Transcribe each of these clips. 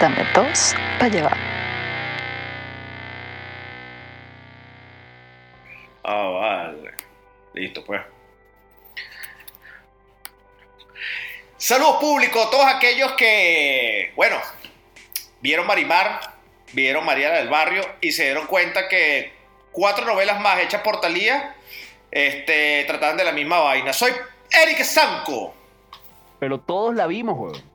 Dame dos para llevar. Ah, vale. Listo, pues. Saludos público, todos aquellos que, bueno, vieron Marimar, vieron María del Barrio y se dieron cuenta que cuatro novelas más hechas por Talía este, trataban de la misma vaina. Soy Eric Sanco. Pero todos la vimos, weón.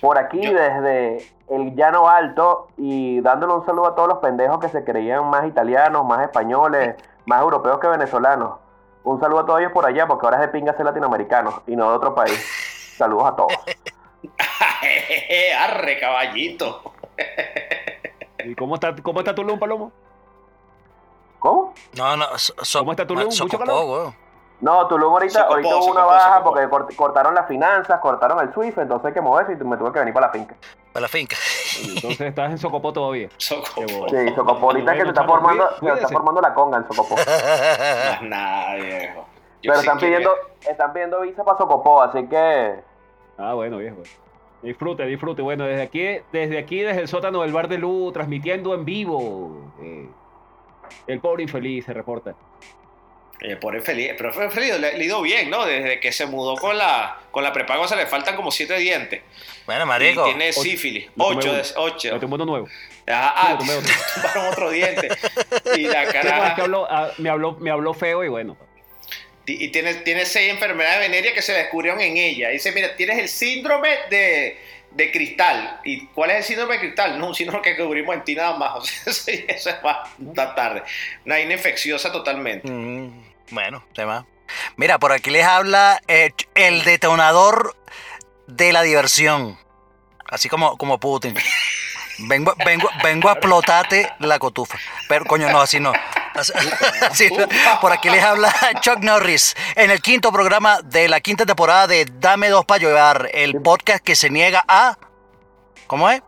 Por aquí Yo- desde el llano alto y dándole un saludo a todos los pendejos que se creían más italianos, más españoles, más europeos que venezolanos. Un saludo a todos ellos por allá porque ahora es de pinga ser latinoamericanos y no de otro país. Saludos a todos. Arre, caballito. ¿Y cómo está, cómo está Tulum, Palomo? ¿Cómo? No, no, so, so- ¿Cómo está Tulum? ma- ¿Mucho calor? No, Tulum ahorita, Socopó, ahorita hubo una socopó, baja socopó. porque cort- cortaron las finanzas, cortaron el SWIFT, entonces hay que moverse y me tuve que venir para la finca. Para la finca. Entonces estás en Socopó todavía. Soco. Qué bobo. Sí, Socopó, ahorita que se está formando, se está formando la conga en Socopó. Nada, viejo. Yo Pero sí están pidiendo, están pidiendo visa para Socopó, así que Ah, bueno, viejo. Disfrute, disfrute. Bueno, desde aquí, desde aquí, desde el sótano del Bar de Luz, transmitiendo en vivo. eh, el pobre infeliz se reporta. Eh, por el feliz, pero feliz, le, le ha ido bien, ¿no? Desde que se mudó con la, con la prepago se le faltan como siete dientes. Bueno, Y marico. tiene sífilis. Ocho, de- ocho. Me tomé uno nuevo. Ah, Sí, ah, otro. tumbaron otro diente. Y la Sí, cara. habló- ah, me, habló, me habló feo y bueno. Y tiene, tiene seis enfermedades venéreas que se descubrieron en ella. Dice, mira, tienes el síndrome de, de cristal. ¿Y cuál es el síndrome de cristal? No, un síndrome que cubrimos en ti nada más. O sea, sí, eso es más tarde. Una infecciosa totalmente. Mm, bueno, tema. Mira, por aquí les habla eh, el detonador de la diversión. Así como, como Putin. Vengo, vengo, vengo a explotarte la cotufa. Pero, coño, no, así no. Así- así no. Por aquí les habla Chuck Norris en el quinto programa de la quinta temporada de Dame dos para llevar, el podcast que se niega a. ¿Cómo es?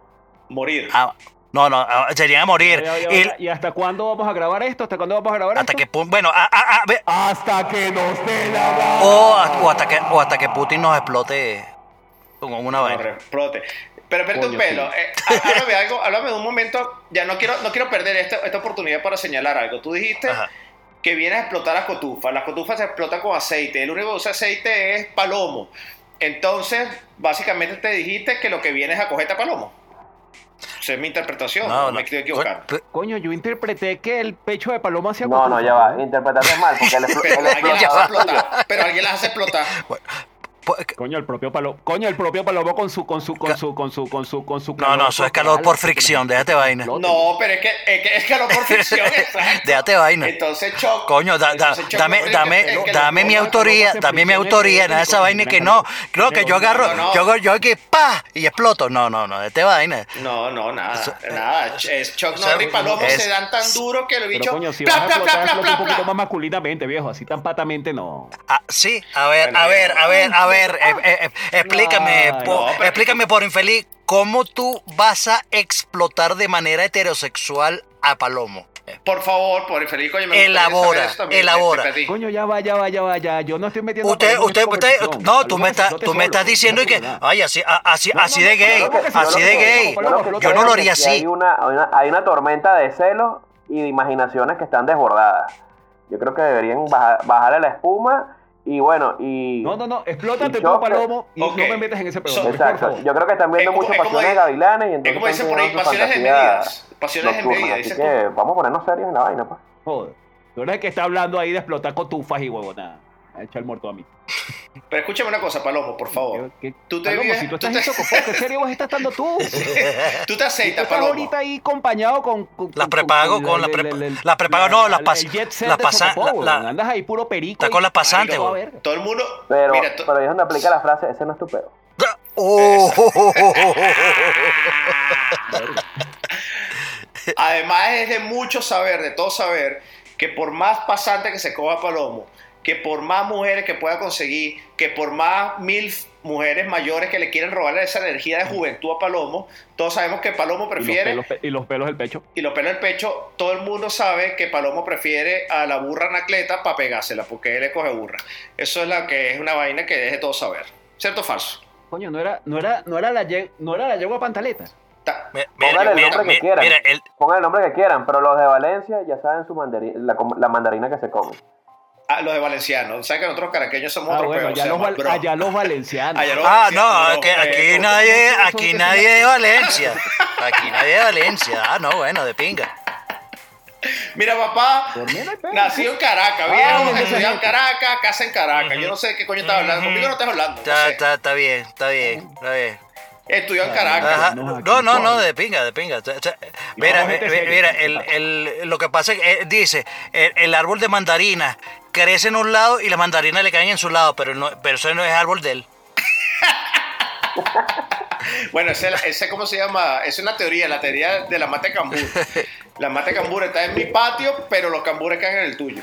Morir. A- no, no, a- se niega a morir. Ya, ya, ya, Y- ya. ¿Y hasta cuándo vamos a grabar esto? ¿Hasta cuándo vamos a grabar hasta esto? que. Bueno, a- a- a- ve- Hasta que nos dé la gana. O, hasta que, o hasta que Putin nos explote con una No, vaina. explote. Pero espérate un pelo. eh, háblame algo, háblame de un momento. Ya no quiero, no quiero perder esta, esta oportunidad para señalar algo. Tú dijiste Ajá. que vienes a explotar las cotufas. Las cotufas se explotan con aceite. El único que usa aceite es palomo. Entonces, básicamente te dijiste que lo que vienes a cogerte a palomo. Esa es mi interpretación. No, me estoy equivocando. Co- Coño, yo interpreté que el pecho de paloma hacía no, no, ya va, interpretaste mal porque el, explo- Pero el alguien las explotar. Pero alguien las hace explotar. po- Coño, el propio palomo. Coño, el propio palomo con su, con su, con su, con su, con su, con su. No, no, eso es calor por fricción, déjate vaina. No, pero es que es, que, es calor por fricción. exacto. Déjate vaina. Entonces, Choc. Coño, da- da- entonces, Choc, dame, no, dame, es que dame mi autoría, dame mi autoría, nada de esa vaina que no. Creo que yo No, agarro, no, no. yo, yo que pa y exploto. No, no, no, déjate vaina. No, no, nada, Eso- nada. Es eso- Norris y Palomo se dan tan duro que el bicho. coño, si pla, vas a pla, explotar, pla, explota pla, un poquito más masculinamente, viejo. Así tan patamente no. Ah, sí, a ver, a ver, a ver, a ver, eh, eh, eh, explícame, Ay, po- no, pero- explícame por infeliz, ¿cómo tú vas a explotar de manera heterosexual a Palomo? Por favor, por infeliz, coño, me Elabora, eso también, elabora. Coño, ya va, ya va, ya va, ya. Yo no estoy metiendo. Usted, usted, usted, no, tú me estás, tú me estás diciendo y que, ay, así, así, No, así de gay, así de gay. Yo no lo haría así. Hay una, hay, una, hay una tormenta de celos y de imaginaciones que están desbordadas. Yo creo que deberían bajar, bajarle la espuma y bueno, y... No, no, no. Explótate Y tú. Palomo, y no me metas en ese So- problema. por Exacto. Yo creo que están viendo Es mucho es como pasiones dice- gavilanes y Es entonces como dicen por ahí, pasiones desmedidas. Pasiones desmedidas, Así tú. que vamos a ponernos serios en la vaina, pues. Joder. Tú eres el que está hablando ahí de explotar cotufas y huevonada. Me ha echado el muerto a mí. Pero escúchame una cosa, Palomo, por favor. ¿Qué- qué- Tú te Palomo, vives- si tú tú estás te- en ¿qué a estar estando tú? Tú te Tú aceitas, estás Palomo. ahorita ahí acompañado con... con- Las prepago con la- las la- prepago, no, las el pas- jet set las de pasa- Socopó, la- weón. Andas ahí puro perico. Está y- con las pasantes. Todo el mundo. Pero, mira, to- pero ahí es donde aplica la frase, ese no es tu pedo. Oh, Además es de mucho saber, de todo saber, que por más pasante que se coja Palomo, que por más mujeres que pueda conseguir, que por más mil mujeres mayores que le quieren robarle esa energía de juventud a Palomo, todos sabemos que Palomo Y los, prefiere, pelos, y los pelos del pecho. y los pelos del pecho, todo el mundo sabe que Palomo prefiere a la burra anacleta para pegársela, porque él le coge burra. Eso es la que es una vaina que deje todo saber. ¿Cierto o falso? Coño, no era, no era, no era la, ye- no era la yegua pantaleta. Ta- Mi- Póngale el Mira, nombre que mira, quieran. mira, el, Pongan el nombre que quieran, pero los de Valencia ya saben su mandari- la, com- la mandarina que se come. Ah, los de Valenciano. ¿Sabes que nosotros caraqueños somos Ah, otro bueno, allá los, llama val- bro. allá los valencianos. Allá los Ah, valencianos, no, que aquí Eh, nadie, ¿cómo- aquí nadie de Valencia. Aquí nadie de Valencia. Ah, no, bueno, de pinga. Mira, papá, nació en Caracas, Ah, viejo, estudió en. Caracas, casa en Caracas. Yo no sé qué coño estás hablando. Conmigo no estás hablando. no Está, sé. está, está bien, está bien, está bien. Estudió en Caracas. Ajá. no, No, no, de pinga, de pinga. O sea, Mira, mira, el, el- lo que pasa es que eh, dice, el, el árbol de mandarina crece en un lado y las mandarinas le caen en su lado, pero no, pero eso no es árbol de él. Bueno, ese, ese, ¿cómo se llama? Es una teoría, la teoría de la mata de cambur. La mata de cambur está en mi patio, pero los cambures caen en el tuyo.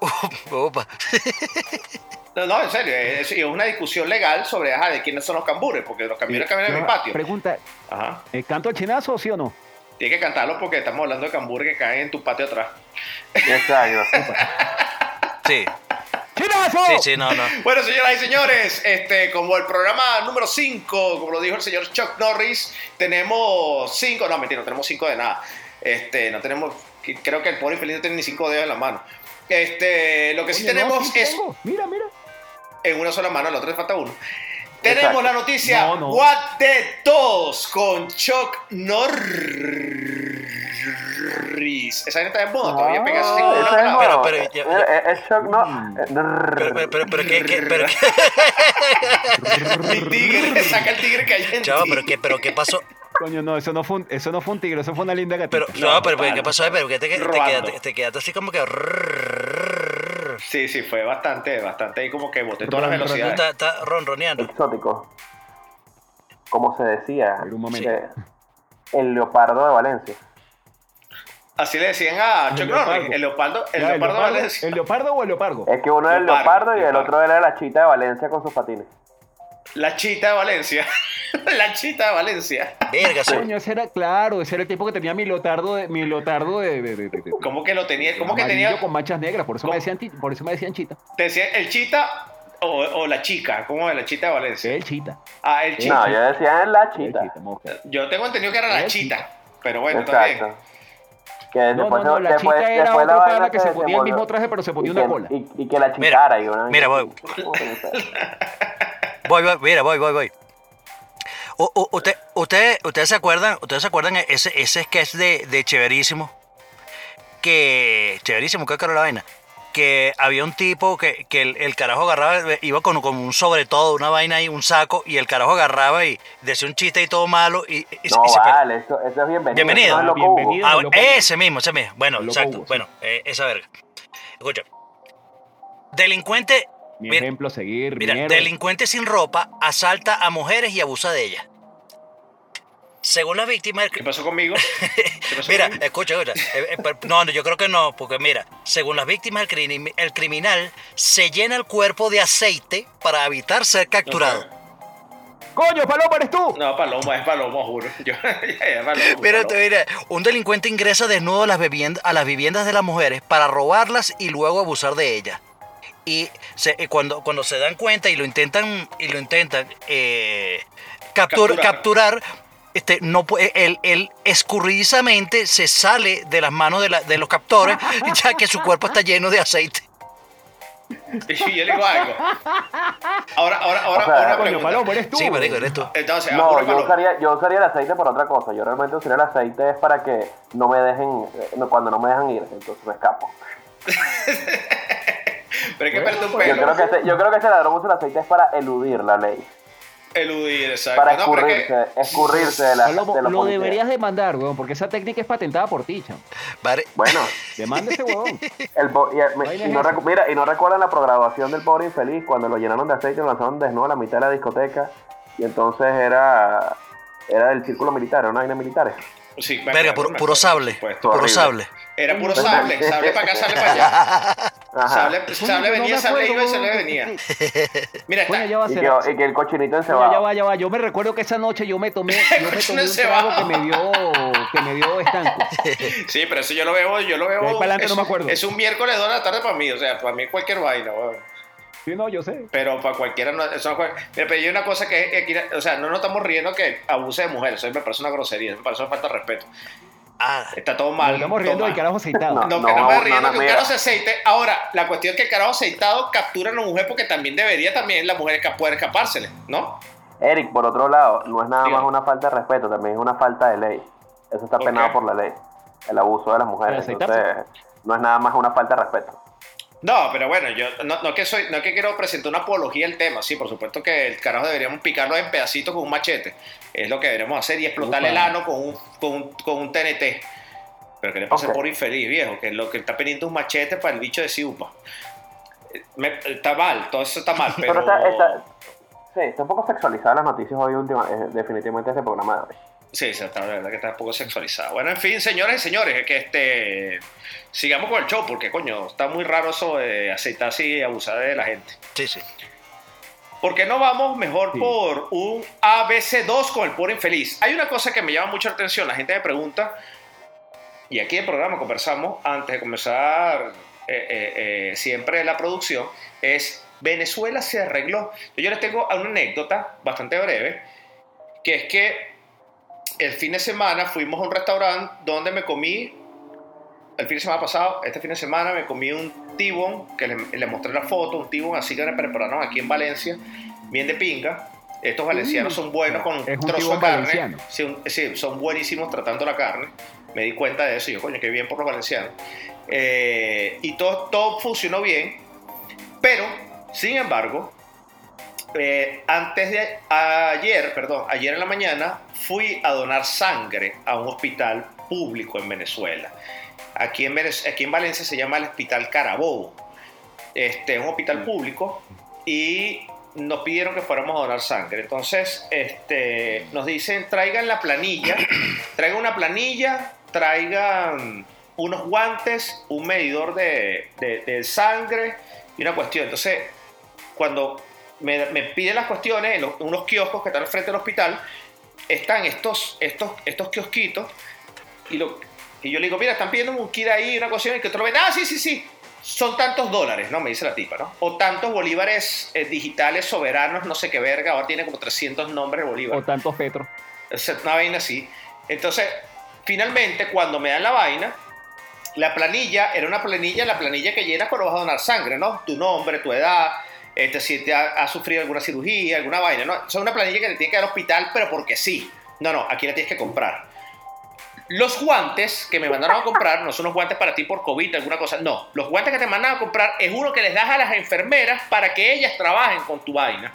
Opa. No, no, en serio, es, es una discusión legal sobre ajá, de quiénes son los cambures, porque los cambures caminan en mi patio. Pregunta, Ajá. ¿eh, ¿canto el chinazo sí o no? Tienes que cantarlo porque estamos hablando de cambures que caen en tu patio atrás. Exacto. Sí, ¡Chinazo! sí, sí, no, no. Bueno, señoras y señores, este, como el programa número 5, como lo dijo el señor Chuck Norris, tenemos 5, no, mentira, no tenemos 5 de nada. Este, no tenemos, creo que el pobre infeliz no tiene ni 5 dedos en la mano. Este, lo que sí no, tenemos sí es tengo. Mira, mira. En una sola mano, la otra le falta uno. Tenemos Exacto. la noticia No, no. What the Tos con Chuck Norris. Esa gente está de moda, todavía pega así como Ah, una clava. Pero- pero ya- ya- Eh, eh, Es shock, no. Pero, pero, pero, pero, ¿qué, qué, pero, Mi tigre, saca el tigre que hay en chavo, pero, ¿qué, pero, ¿qué pasó? Coño, no, eso no fue un, eso no fue un tigre, eso fue una linda gatita. Pero, No, no, pero. ¿qué pasó? Pero, ¿qué te, te, quedaste, te quedaste así como que... Sí, sí, fue bastante, bastante ahí como que boté todas las velocidades. Está, está ronroneando. Exótico. Como se decía. Espera un momento. eh, el leopardo de Valencia. Así le decían a El Chuck leopardo. Norris, el leopardo, el Ya, leopardo de leopardo, Valencia. ¿El leopardo o el leopardo? Es que uno era el Leopardo, leopardo y el otro era la chita de Valencia con sus patines. La chita de Valencia. la chita de Valencia. Verga. Coño, ese era, claro, ese era el tipo que tenía mi lotardo de, mi lotardo de, de, de- de- ¿Cómo que lo tenía? ¿Cómo que tenía? con manchas negras, por eso me decían, por eso me decían chita. Te decía el chita o, o la chica. ¿Cómo es la chita de Valencia? El chita. Ah, el chita. No, yo decía la chita. chita. Yo tengo entendido que era la El chita. Pero bueno. Exacto. Que No, después, no, no, la después, chita era vaina pana que se ponía el mismo traje, pero se ponía una que, cola. Y, y que la Mira, chicara. y una mira, voy. Voy, voy, mira, voy, voy, voy. U- usted, usted, ¿Ustedes se acuerdan? ¿Ustedes se acuerdan ese, ese sketch de, de Chéverísimo? Que. Chéverísimo, ¿qué era la vaina? Que había un tipo que, que el, el carajo agarraba, iba con, con un sobre todo, una vaina ahí, un saco, y el carajo agarraba y decía un chiste y todo malo. Y, y- y No, se vale, eso, eso es bienvenido. Bienvenido. no es Ah, bienvenido. Ah, ese mismo, ese mismo. Bueno, exacto. Hugo, sí. Bueno, eh, esa verga. Escucha. Delincuente, Mi Mira, ejemplo a seguir, mira, delincuente sin ropa asalta a mujeres y abusa de ellas. Según las víctimas, el ¿Qué pasó conmigo? ¿Qué pasó Mira, conmigo? escucha, escucha. Eh, eh, pero- No, no, yo creo que no, porque mira, según las víctimas, el, crimi- el criminal se llena el cuerpo de aceite para evitar ser capturado. ¡Coño, Paloma, eres tú! No, Paloma, es Paloma, juro. Yo, es Paloma, Mira, Paloma. mira, un delincuente ingresa desnudo a las, viviendas, a las viviendas de las mujeres para robarlas y luego abusar de ellas. Y se- eh, cuando, cuando se dan cuenta y lo intentan, y lo intentan eh, captur- Capturar. capturar, este, no puede, él, él escurridizamente se sale de las manos de, la- de los captores, ya que su cuerpo está lleno de aceite. Y yo le digo algo. Ahora, ahora, ahora, O sea, una Coño, eres tú. Sí, marico, eres tú. Entonces, No, ahora, yo usaría, yo usaría el aceite por otra cosa. Yo realmente usaría el aceite es para que no me dejen, eh, no, cuando no me dejan ir, entonces me escapo. Pero hay que un Yo creo que este, yo creo que este ladrón usa el aceite es para eludir la ley, Eludir, exacto. para No, escurrirse, escurrirse de la Palomo, de los lo policías. deberías demandar, weón, porque esa técnica es patentada por ti, chamo. Vale. Bueno, Demanda ese el po- y, es no recu- mira, y no recuerdan la programación del pobre infeliz cuando lo llenaron de aceite y lo lanzaron desnudo a la mitad de la discoteca y entonces era era del círculo militar, era una vaina militar. Sí, Verga, puro, sable. supuesto. Puro Horrible. sable. Era puro sable. Sable para acá, sable para allá. Sable, sable venía, sable iba y sable venía. Mira, está. Y que, y que el cochinito ya encebado. va, ya va. Yo me recuerdo que esa noche yo me tomé, yo me tomé un trago que me dio, que me dio estanco. Sí, pero eso yo lo veo, yo lo veo. Es, no me acuerdo. Es un miércoles 2 de la tarde para mí, o sea, para mí cualquier vaina, weón. Sí, no, yo sé. Pero para cualquiera no. Eso no cual- Mira, pero hay una cosa que- o sea, no nos estamos riendo que abuse de mujeres. Eso me parece una grosería, me parece una falta de respeto. Ah, Está todo Nos mal. estamos riendo del carajo aceitado. No. No, me riendo no, que un carajo se aceite. Ahora, la cuestión es que el carajo aceitado captura a una mujer porque también debería también la mujer poder escapársele, ¿no? Eric, por otro lado, no es nada Dígame. más una falta de respeto, también es una falta de ley. Eso está Ok. penado por la ley. El abuso de las mujeres. Entonces, no es nada más una falta de respeto. No, pero bueno, yo no, no que soy, no que quiero presentar una apología del tema, sí, por supuesto que el carajo deberíamos picarlo en pedacitos con un machete, es lo que deberíamos hacer y explotarle el ano con un, con un, con un TNT. Pero que le pase por infeliz, viejo, que lo que está es un machete para el bicho de Siupa. Me- está mal, todo eso está mal, pero... Pero está, está- sí, está un poco sexualizada las noticias hoy última, eh, definitivamente este programa de hoy. Sí, sí, está, la verdad que está un poco sexualizado. Bueno, en fin, señores y señores, es que este sigamos con el show, porque coño, está muy raro eso de aceitarse y abusar de la gente. sí, sí. ¿Por qué no vamos mejor Sí. por un ABC2 con el puro infeliz? Hay una cosa que me llama mucho la atención. La gente me pregunta, y aquí en el programa conversamos antes de comenzar eh, eh, eh, siempre la producción, es Venezuela se arregló. Yo les tengo una anécdota bastante breve, que es que el fin de semana fuimos a un restaurante donde me comí, el fin de semana pasado, este fin de semana me comí un tibón, que le, le mostré la foto, un tibón así que me prepararon aquí en Valencia, bien de pinga. Estos valencianos son buenos con un Es un trozo de carne. sí, son buenísimos tratando la carne. Me di cuenta de eso y yo, coño, qué bien por los valencianos. Eh, y todo, todo funcionó bien, pero, sin embargo, eh, antes de ayer, perdón, ayer en la mañana, fui a donar sangre a un hospital público en Venezuela. Aquí en, aquí en Valencia se llama el Hospital Carabobo. Este es un hospital público y nos pidieron que fuéramos a donar sangre. Entonces, este, nos dicen, traigan la planilla, traigan una planilla, traigan unos guantes, un medidor de, de- de sangre y una cuestión. Entonces, cuando me, me piden las cuestiones, en los- unos kioscos que están al frente del hospital, están estos, estos, estos kiosquitos y, lo, y yo le digo, mira, están pidiendo un kit ahí, una cuestión, y que otro ven, ah, sí, sí, sí, son tantos dólares, ¿no? Me dice la tipa, ¿no? O tantos bolívares eh, digitales soberanos, no sé qué verga, ahora tiene como 300 nombres de bolívar. O tantos petros. Es una vaina así. Entonces, finalmente, cuando me dan la vaina, la planilla era una planilla, la planilla que llenas cuando vas a donar sangre, ¿no? Tu nombre, tu edad, este, si te ha, sufrido alguna cirugía, alguna vaina, ¿no? Es una planilla que te tiene que dar al hospital, pero porque sí. No, no, aquí la tienes que comprar. Los guantes que me mandaron a comprar no son los guantes para ti por COVID, alguna cosa. No, los guantes que te mandan a comprar es uno que les das a las enfermeras para que ellas trabajen con tu vaina.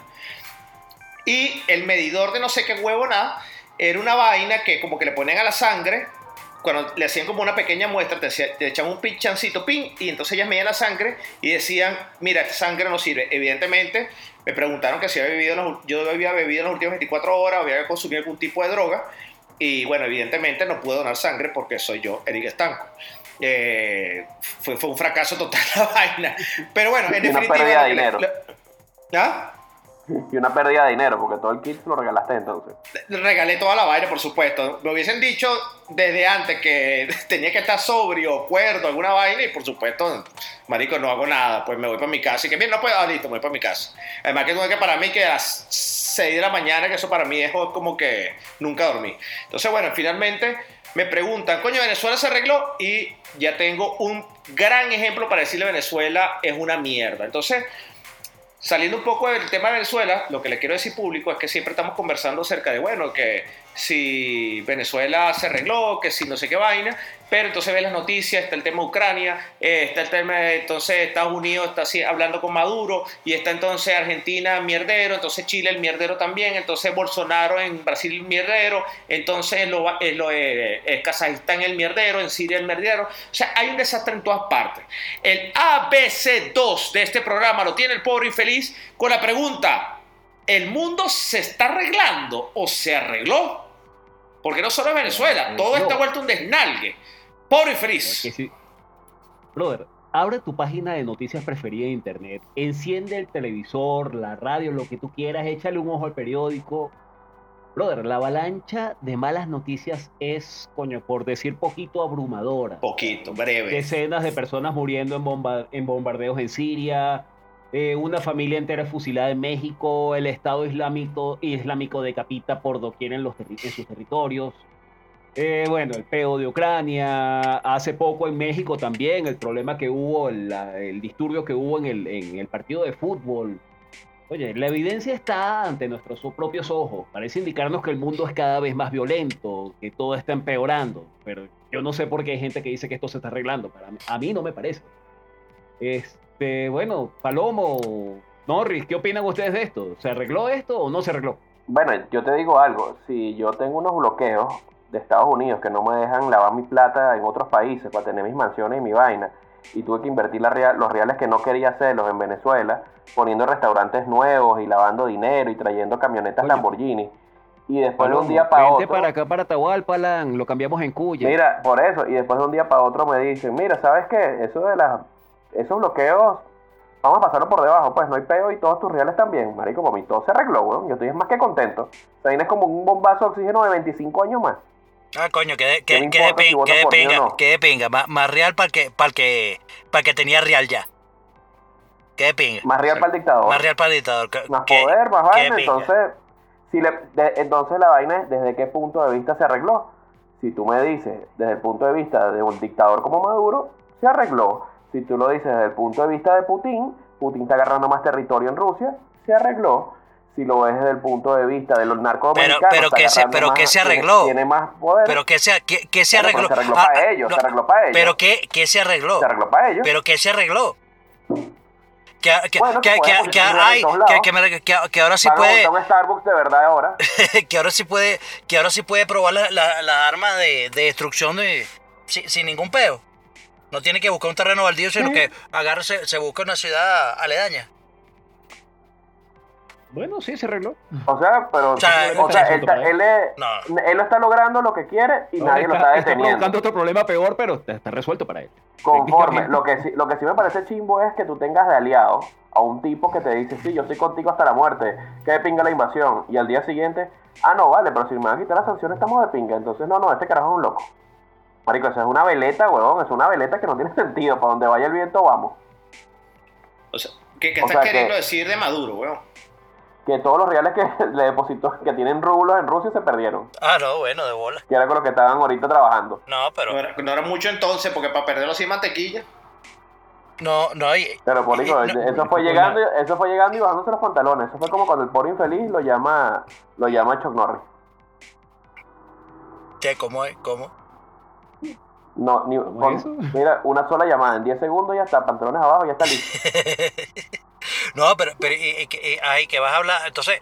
Y el medidor de no sé qué huevo nada era una vaina que como que le ponían a la sangre, cuando le hacían como una pequeña muestra, te, te echaban un pinchancito, pin, y entonces ellas medían la sangre y decían, mira, esta sangre no sirve. Evidentemente, me preguntaron que si había bebido, los- yo había bebido en las últimas 24 horas, había consumido algún tipo de droga, y bueno, evidentemente no pude donar sangre porque soy yo, Eric Estanco. Eh, fue, fue un fracaso total la vaina. Pero bueno, en Y una definitiva... pérdida de dinero. ¿Ah? Y una pérdida de dinero, porque todo el kit lo regalaste entonces. regalé toda la vaina, por supuesto. Me hubiesen dicho desde antes que tenía que estar sobrio, cuerdo, alguna vaina, y por supuesto, marico, no hago nada. Pues me voy para mi casa. Y que bien, no puedo, ah, listo, me voy para mi casa. Además que tuve que para mí que a las 6 de la mañana, que eso para mí es como que nunca dormí. Entonces, bueno, finalmente me preguntan, coño, Venezuela se arregló y ya tengo un gran ejemplo para decirle Venezuela es una mierda. Entonces, Saliendo un poco del tema de Venezuela, lo que le quiero decir público es que siempre estamos conversando acerca de, bueno, que si Venezuela se arregló, que si no sé qué vaina, pero entonces ves las noticias, está el tema de Ucrania, eh, está el tema de entonces Estados Unidos está así hablando con Maduro, y está entonces Argentina mierdero, entonces Chile el mierdero también, entonces Bolsonaro en Brasil mierdero, entonces lo, eh, eh, Kazajistán el mierdero, en Siria el mierdero, o sea, hay un desastre en todas partes. El ABC2 de este programa lo tiene el pobre infeliz con la pregunta, ¿el mundo se está arreglando o se arregló? Porque no solo es Venezuela, todo está vuelto un desnalgue. Pobre Es que sí. Brother, abre tu página de noticias preferida de internet, enciende el televisor, la radio, lo que tú quieras, échale un ojo al periódico. Brother, la avalancha de malas noticias es, coño, por decir poquito, abrumadora. Poquito, breve. Decenas de personas muriendo en, bomba- en bombardeos en Siria, eh, una familia entera fusilada en México, el Estado Islámico, islámico decapita por doquier en, los en sus territorios. Eh, bueno, el peo de Ucrania, hace poco en México también, el problema que hubo, el, el disturbio que hubo en el, en el partido de fútbol. Oye, la evidencia está ante nuestros propios ojos. Parece indicarnos que el mundo es cada vez más violento, que todo está empeorando. Pero yo no sé por qué hay gente que dice que esto se está arreglando. Para mí- a mí no me parece. Este, bueno, Palomo, Norris, ¿qué opinan ustedes de esto? ¿Se arregló esto o no se arregló? Bueno, yo te digo algo, si yo tengo unos bloqueos de Estados Unidos que no me dejan lavar mi plata en otros países para tener mis mansiones y mi vaina, y tuve que invertir la real- los reales que no quería hacerlos en Venezuela, poniendo restaurantes nuevos y lavando dinero y trayendo camionetas Oye. Lamborghini, y después de un día para otro... para acá, para Atahualpa, Alan, lo cambiamos en Cuya. Mira, por eso, y después de un día para otro me dicen, mira, ¿sabes qué? Eso de las, esos bloqueos, vamos a pasarlo por debajo, pues no hay peo y todos tus reales también. Marico, para mí todo se arregló, weón. Yo estoy más que contento. Sea, es como un bombazo de oxígeno de 25 años más. Ah, coño, que de, ¿Qué que, de, si que de pinga, no? que de pinga. Más, más real para que, para que, para que tenía real ya. Que de pinga. Más real para el dictador. Más real para el dictador. que- más poder, más vaina. Entonces, si le, de- entonces la vaina es desde qué punto de vista se arregló. Si tú me dices desde el punto de vista de un dictador como Maduro, se arregló. Si tú lo dices desde el punto de vista de Putin, Putin está agarrando más territorio en Rusia, se arregló. Si lo ves desde el punto de vista de los narcodominicanos, pero está que se- pero más- que se tiene- arregló. Tiene, más poder. Pero que se, que, que se Bueno, pero arregló. se arregló Ah, para ellos, no, se arregló para ellos. Pero que, que se arregló. se arregló para ellos. Pero que se arregló. Que, que, Bueno, que, que tiene hay- que- ahora sí Van a puede. un Starbucks de verdad ahora. que ahora sí puede que ahora sí puede probar las la, la armas de, de destrucción de, sin, sin ningún peo. No tiene que buscar un terreno baldío, sino que agarra, se, se busca una ciudad aledaña. Bueno, sí, se arregló. O sea, pero. O sea, o sea, él, es- No. está logrando lo que quiere y Ahora nadie lo está, está está deteniendo. provocando otro problema peor, pero está, está resuelto para él. Conforme. Lo que, sí, lo que sí me parece chimbo es que tú tengas de aliado a un tipo que te dice, sí, yo estoy contigo hasta la muerte, que de pinga la invasión. Y al día siguiente, ah, no, vale, pero si me van a quitar las sanciones estamos de pinga. Entonces, no, no, este carajo es un loco. Marico, eso es una veleta, huevón, es una veleta que no tiene sentido. Para donde vaya el viento, vamos. O sea, ¿qué, qué O estás sea queriendo que- decir de Maduro, weón? Que todos los reales que le depositó, que tienen rublos en Rusia, se perdieron. Ah, no, bueno, de bola. Que era con los que estaban ahorita trabajando. No, pero. No era, no era mucho entonces, porque para perderlo sin mantequilla. No, no hay. Pero por eso, no, eso fue llegando, eso fue llegando y bajándose los pantalones. Eso fue como cuando el pobre infeliz lo llama, lo llama Chuck Norris. ¿Qué? ¿Cómo es? ¿Cómo? No, ni, ¿Cómo con- eso? mira, una sola llamada en 10 segundos ya está, pantalones abajo, ya está listo. no, pero, pero y- y- y- ay, que vas a hablar. Entonces,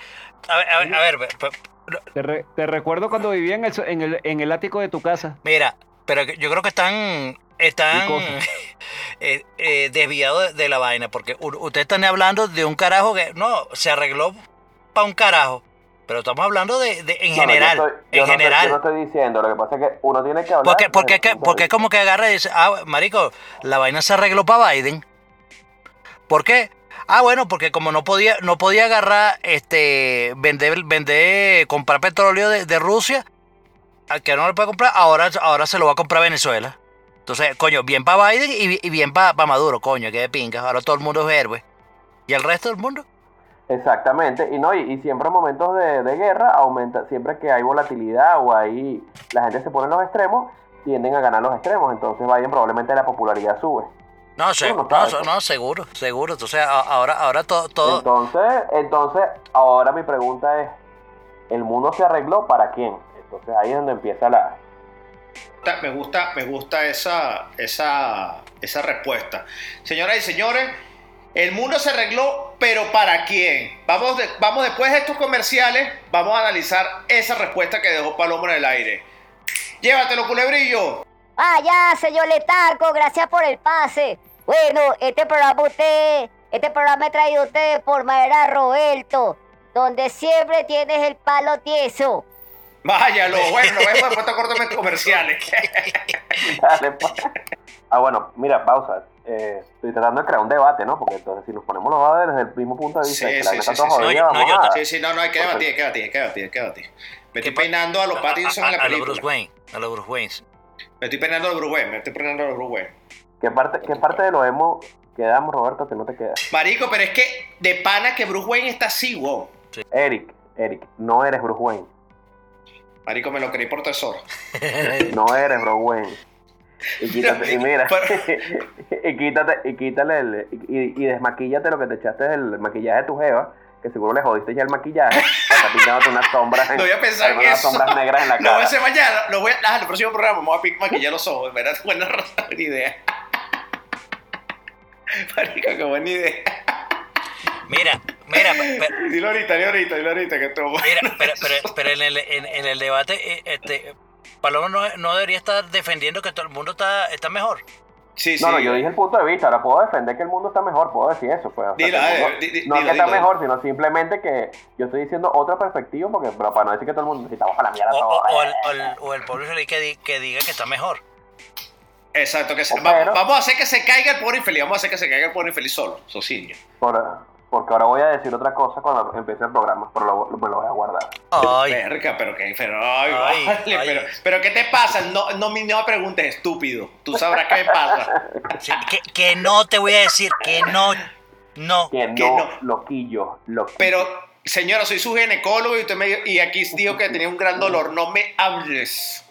a ver, a ver, a ver, pe- pe- Te, re- te recuerdo cuando vivía en el, en, el, en el ático de tu casa. mira, pero yo creo que están. Están eh, eh, desviados de, de la vaina, porque u- ustedes están hablando de un carajo que no se arregló para un carajo, pero estamos hablando de, de- en No, no, yo general, estoy- yo en no general. yo no estoy diciendo, lo que pasa es que uno tiene que hablar. Porque, porque, que- porque es como que agarra y dice, ah, marico, la vaina se arregló para Biden. ¿Por qué? Ah, bueno, porque como no podía, no podía agarrar, este, vender, vender, comprar petróleo de, de Rusia, al que no lo puede comprar, ahora, ahora se lo va a comprar Venezuela. Entonces, coño, bien para Biden y, y bien para Maduro, coño, que de pinga. Ahora todo el mundo es héroe. ¿Y el resto del mundo? Exactamente, y no, y, y siempre en momentos de, de guerra aumenta, siempre que hay volatilidad o ahí la gente se pone en los extremos, tienden a ganar los extremos, entonces Biden probablemente la popularidad sube. No, se- no, seguro, seguro. Entonces, a- ahora, ahora todo, todo, Entonces, entonces, ahora mi pregunta es, ¿el mundo se arregló para quién? Entonces ahí es donde empieza la... Me gusta, me gusta esa, esa, esa respuesta. Señoras y señores, el mundo se arregló, pero ¿para quién? Vamos, de- vamos después de estos comerciales, vamos a analizar esa respuesta que dejó Palomo en el aire. Llévatelo, culebrillo. Ah, ya, señor Letarco, gracias por el pase. Bueno, este programa usted, este programa he traído a ustedes por Madera Roberto, donde siempre tienes el palo tieso. Váyalo. Bueno, nos vemos después de estos cortos comerciales. Dale, pa. ah, bueno, mira, pausa. Eh, estoy tratando de crear un debate, ¿no? Porque entonces si nos ponemos los dados desde el mismo punto de vista, Sí, que la sí, sí, sí, No, no, vamos yo Sí, sí, no, no, hay que debatir, hay que debatir, hay que debatir, hay que debatir. Me estoy ¿Qué pa- peinando a los Pattinson a, en la a- a los película. Bruce Wayne, a los Bruce Wayne. Me estoy peinando a los Bruce Wayne, me estoy peinando a los Bruce Wayne. ¿Qué parte, qué parte de lo emo Quedamos, Roberto, que no te quedas. Marico, pero es que de pana que Bruce Wayne está así, wow. Eric, Eric, no eres Bruce Wayne. Marico, me lo creí por tesoro. No eres Bruce Wayne. Y quítate, y mira, Pero- y quítate, y quítale el, y, y desmaquíllate lo que te echaste el maquillaje de tu jeva, que seguro le jodiste ya el maquillaje, está pintándote unas sombras, en- No voy a pensar en unas eso. sombras negras en la Lo voy a cara. hacer mañana. Lo voy a, ah, el próximo programa me voy a maquillar los ojos. ¿Verdad? Buena idea. Marico, qué buena idea. Mira, mira, pe- pe- Dilo ahorita, dilo ahorita, dilo ahorita que todo. mira, pero, pero, pero en, el, en, en el debate, eh, este, Paloma no, no debería estar defendiendo que todo el mundo está, está mejor. Sí, sí. No, no, yo dije el punto de vista, ahora puedo defender que el mundo está mejor, puedo decir eso, pues. o sea, Dilo, eh, di- no es dilo, que está dilo, mejor, sino simplemente que yo estoy diciendo otra perspectiva, porque, pero para no decir que todo el mundo si estamos para la mierda O, todos, o, o eh. el, o, el, o el pueblo israelí que, di- que diga que está mejor. Exacto, que se- va- pero- vamos a hacer que se caiga el pobre infeliz. Vamos a hacer que se caiga el pobre infeliz solo, Socinio. Por- porque ahora voy a decir otra cosa cuando empiece el programa, pero lo, me lo voy a guardar. Ay, Verga, pero que pero, ay, Ay, vale, ay. pero, pero ¿qué te pasa? No, no, me- no me preguntes, estúpido. Tú sabrás qué me pasa. sí, que, que no te voy a decir, que no, no. Que no, Que no. loquillo, loquillo. Pero, señora, soy su ginecólogo y, usted me, y aquí dijo que tenía un gran dolor. No me hables.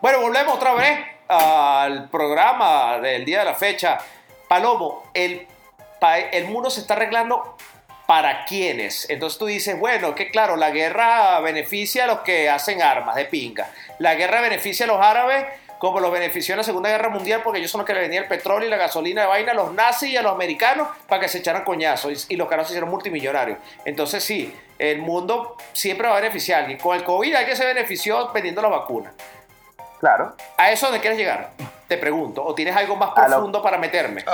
Bueno, volvemos otra vez al programa del día de la fecha. Palomo, el, el mundo se está arreglando para quiénes. Entonces tú dices, bueno, que claro, la guerra beneficia a los que hacen armas de pinga. La guerra beneficia a los árabes como los benefició en la Segunda Guerra Mundial porque ellos son los que le vendían el petróleo y la gasolina de vaina a los nazis y a los americanos para que se echaran coñazos y, los caras se hicieron multimillonarios. Entonces sí, el mundo siempre va a beneficiar a alguien. Con el COVID alguien se benefició vendiendo las vacunas. Claro, ¿A eso dónde quieres llegar? Te pregunto. ¿O tienes algo más lo- profundo para meterme?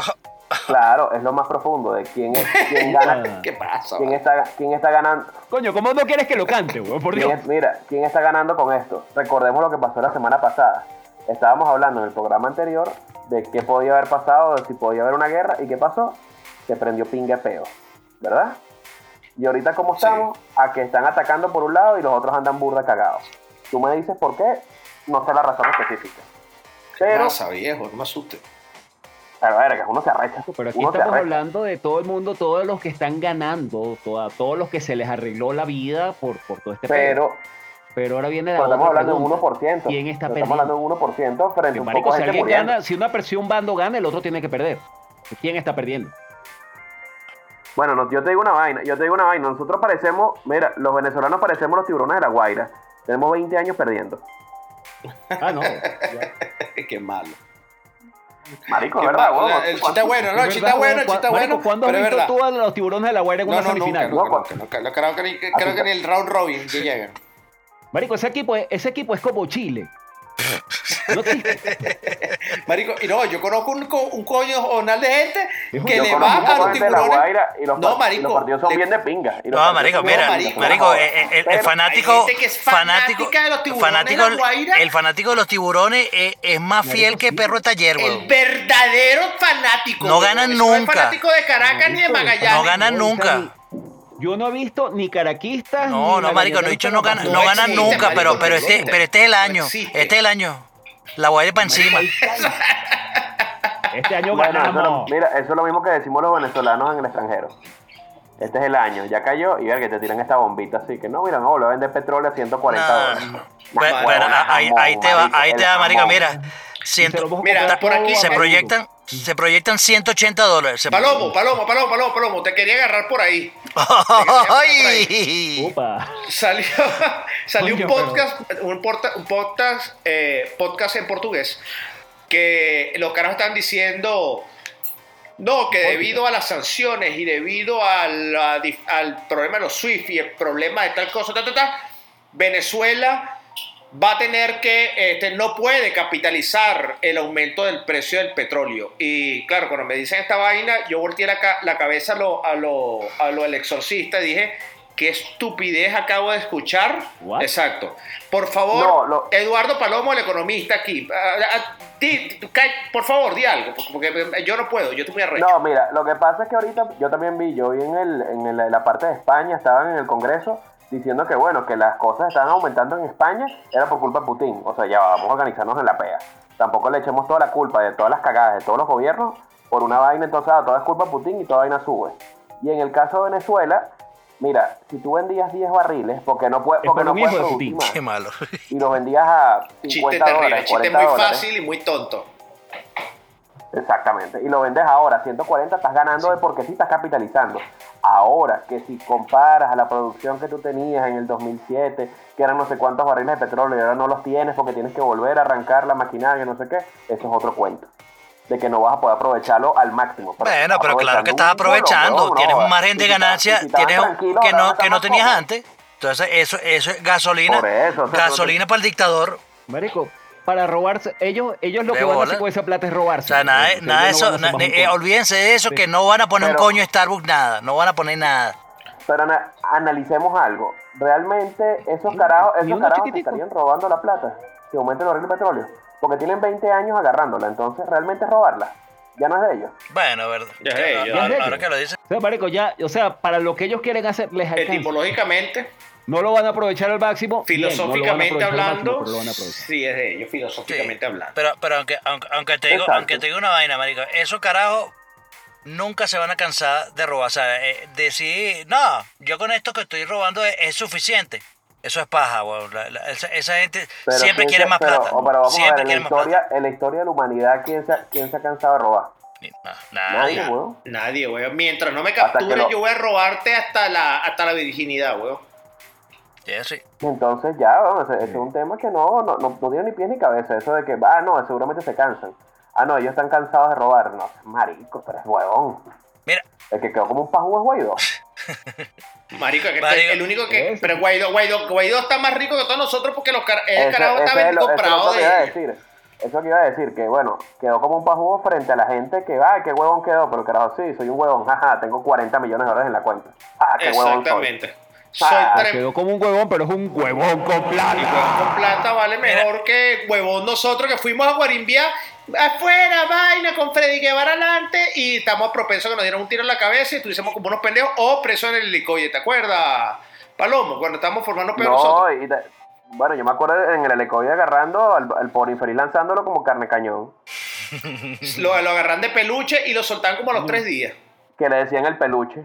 Claro, es lo más profundo de quién, es, quién gana, ¿Qué pasa? quién está, quién está ganando. Coño, ¿cómo no quieres que lo cante, weón? Por ¿Quién Dios. es- mira, ¿quién está ganando con esto? Recordemos lo que pasó la semana pasada. Estábamos hablando en el programa anterior de qué podía haber pasado, de si podía haber una guerra, y qué pasó. Se prendió pingue peo, ¿verdad? Y ahorita cómo Sí. estamos, a que están atacando por un lado y los otros andan burda cagados. Tú me dices por qué, no sé la razón específica. Pero, Pasa, viejo, no me asustes. Pero a ver, que uno se arrecha. Pero aquí estamos arrecha. hablando de todo el mundo, todos los que están ganando, toda- todos los que se les arregló la vida por, por todo este pedo. Pero, Pero ahora viene la pero estamos hablando de un pregunta. 1%. ¿Quién está Pero perdiendo? Estamos hablando de un 1% frente a un marico, poco de si gente gana, si una persona un bando gana, el otro tiene que perder. ¿Quién está perdiendo? Bueno, no, yo te digo una vaina, yo te digo una vaina. Nosotros parecemos, mira, los venezolanos parecemos los tiburones de la Guaira. Tenemos 20 años perdiendo. Ah, no. Qué malo. Marico, ¿verdad? El chiste es bueno, no, el chiste bueno, el chiste bueno. ¿Cuándo has Pero es visto verdad. tú a los tiburones de la Guaira en una semifinal? No, Creo que ni, el round robin que llegan. Marico, ese equipo, es- ese equipo es como Chile. No. Marico, y no, yo conozco un, co- un coño jornal de gente que Yo le va a los gente de la tiburones. Guaira y los, No, par- y marico, los partidos son le- bien de pinga. y los No, marico, mira, marico, marico, eh, eh, el, el Pero- fanático, que es fanático, de los tiburones fanático, de la Guaira. el fanático de los tiburones es, es más fiel que perro de taller, El verdadero fanático. No ganan Ese No es nunca. fanático de Caracas ni de Marico, Magallanes. No ganan nunca. Yo no he visto ni caraquistas. No, ni no, marico, no he dicho no ganan, como no No ganan existe, nunca, marico, pero, pero este, pero este es el año, este es el año. La guaira para encima. Este año Bueno, eso ganamos. mira, eso es lo mismo que decimos los venezolanos en el extranjero. Este es el año, ya cayó y ver que te tiran esta bombita así que no, mira, no, lo vender petróleo a 140 Nah, dólares. Bueno, bueno, huevona, ahí, jamón, ahí te va, marico, ahí te va, marico, mira. Ciento, a Mira, por aquí se a proyectan, se proyectan 180 dólares. Se- Palomo, Palomo, Palomo, Palomo, Palomo, te quería agarrar por ahí. Ay. Upa. Salió, salió un podcast, un, porta- un podcast, eh, podcast en portugués que los caras están diciendo no, que debido a las sanciones y debido a la dif- al problema de los SWIFT y el problema de tal cosa, ta, ta, ta, Venezuela va a tener que, este, no puede capitalizar el aumento del precio del petróleo. Y claro, cuando me dicen esta vaina, yo volteé la, ca- la cabeza a lo, a, lo, a lo del exorcista y dije, qué estupidez acabo de escuchar. What? Exacto. Por favor, No, lo- Eduardo Palomo, el economista aquí, ah, ah, di- por favor, di algo, porque yo no puedo, yo estoy muy arrecho. No, mira, lo que pasa es que ahorita yo también vi, yo vi en, el, en el- la parte de España, estaban en el Congreso diciendo que bueno, que las cosas estaban aumentando en España, era por culpa de Putin. O sea, ya vamos a organizarnos en la pega. Tampoco le echemos toda la culpa de todas las cagadas de todos los gobiernos por una vaina, entonces ah, toda es culpa de Putin y toda vaina sube. Y en el caso de Venezuela, mira, si tú vendías 10 barriles, porque no, puede, porque por no un puedes producir Putin. más, Qué malo. y lo vendías a 50 Chiste terrible, dólares, chiste 40 muy dólares. fácil y muy tonto. Exactamente. Y lo vendes ahora a 140, estás ganando de porque sí estás capitalizando. Ahora, que si comparas a la producción que tú tenías en el 2007, que eran no sé cuántos barriles de petróleo y ahora no los tienes porque tienes que volver a arrancar la maquinaria, no sé qué, eso es otro cuento. De que no vas a poder aprovecharlo al máximo. Bueno, pero claro que estás aprovechando Tienes un margen de ganancia si tienes que no, que no tenías antes. Entonces, eso, eso es gasolina. Eso, gasolina para el dictador. Marico, para robarse, ellos, ellos lo De que van a hacer con esa plata es O robarse. sea, nada, no eso. na- eh, olvídense de eso, Sí. que no van a poner Pero- un coño Starbucks, nada. No van a poner nada. Pero ana- analicemos algo. Realmente esos carajos, esos carajos chiquitico. estarían robando la plata si aumenta el barril de petróleo. Porque tienen 20 años agarrándola. Entonces, ¿realmente es robarla? Ya no es de ellos. Bueno, verdad. Ya es de ellos. Ahora, ahora que lo dices. O sea, marico, ya, o sea, para lo que ellos quieren hacer, les alcanza. Etimológicamente, No lo van a aprovechar al máximo. bien, no filosóficamente máximo, hablando, sí es de ellos, Sí, filosóficamente hablando. Pero, pero aunque, aunque, aunque te digo, Exacto. aunque te digo una vaina, marico, esos carajos nunca se van a cansar de robar. O sea, eh, decir, no, yo con esto que estoy robando es, es suficiente. Eso es paja, weón. La- la- esa, esa gente Pero siempre ¿quién quiere más pero- plata. pero vamos siempre a ver, quiere en la, más historia, plata. en la historia de la humanidad, ¿quién se, quién se ha cansado de robar? No, Nadie, nadie. weón. Nadie, weón. Mientras no me capturen, lo- yo voy a robarte hasta la, hasta la virginidad, weón. Entonces ya, vamos, ese, ese es un tema que no, no, no, no tiene ni pies ni cabeza. Eso de que, ah, no, seguramente se cansan. Ah, no, ellos están cansados de robar. No, marico, pero es huevón. Mira, El que quedó como un pajú es Guaidó. Marico, que Marico. el único que. Pero Guaidó, Guaidó, Guaidó está más rico que todos nosotros porque los car- el carajo está eso es comprado lo que iba a de. decir. Eso que iba a decir, que bueno, quedó como un pajugo frente a la gente que, ay, qué huevón quedó, pero carajo, sí, soy un huevón, jaja, tengo 40 millones de dólares en la cuenta. Ah, qué huevón soy. Exactamente. Soy Ah, trem- Quedó como un huevón, pero es un huevón con Y huevón plata. con plata vale mejor que huevón nosotros que fuimos a Guarimbía afuera, vaina, con Freddy Guevara adelante y estamos propensos a que nos dieran un tiro en la cabeza y estuviésemos como unos pendejos o presos en el helicoide, ¿te acuerdas? Palomo, cuando estábamos formando peor No, nosotros. y te- bueno, yo me acuerdo en el helicoide agarrando al, al pobre infeliz lanzándolo como carne cañón, Lo, lo agarran de peluche y lo soltaban como a los tres días. que le decían el peluche.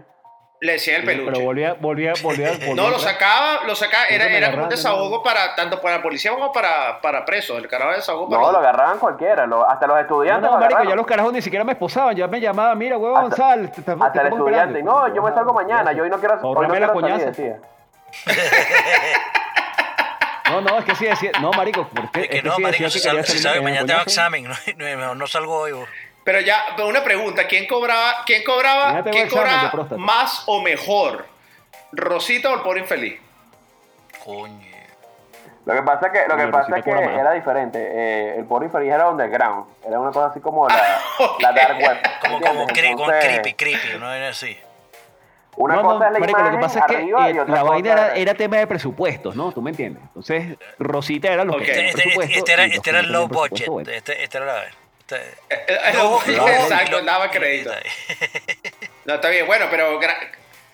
Le decían el peluche. Pero volvía, volvía, volvía. volvía No, lo sacaba, lo sacaba, era, era como un desahogo para tanto para la policía como para, para presos. El carajo de desahogo para No, los- lo agarraban cualquiera, lo- hasta los No, estudiantes no, lo marico, ya los carajos ni siquiera me esposaban, ya me llamaban, mira, huevón, Hasta- sal. te- te- te Hasta el estamos estudiante, no, yo me salgo mañana, yo hoy no quiero, hoy no la salir, coñaza. decía. No, no, es que sí decía, no, marico, porque Es que es no, sí marico, si que sabe, quería si salir sabe, con mañana el tengo examen, no, no, mejor no salgo hoy. bo. Pero ya, pero una pregunta, ¿quién cobraba, quién cobraba, quién cobraba más o mejor? ¿Rosita o el pobre infeliz? Coño. Lo que pasa es que, lo que, pasa es que era diferente. Eh, el pobre infeliz era underground. Era una cosa así como la, la dark web. Como, como, Entonces, creepy, creepy, una vaina así. Una No, no, cosa es la marico, imagen lo que pasa es que eh, la vaina era, era tema de presupuestos, ¿no? ¿Tú me entiendes? Entonces, Rosita era lo que Este, este- presupuesto este era, este era no el low budget. bueno. Este, este era la. Este, Exacto, low- daba crédito. No, está bien, bueno, pero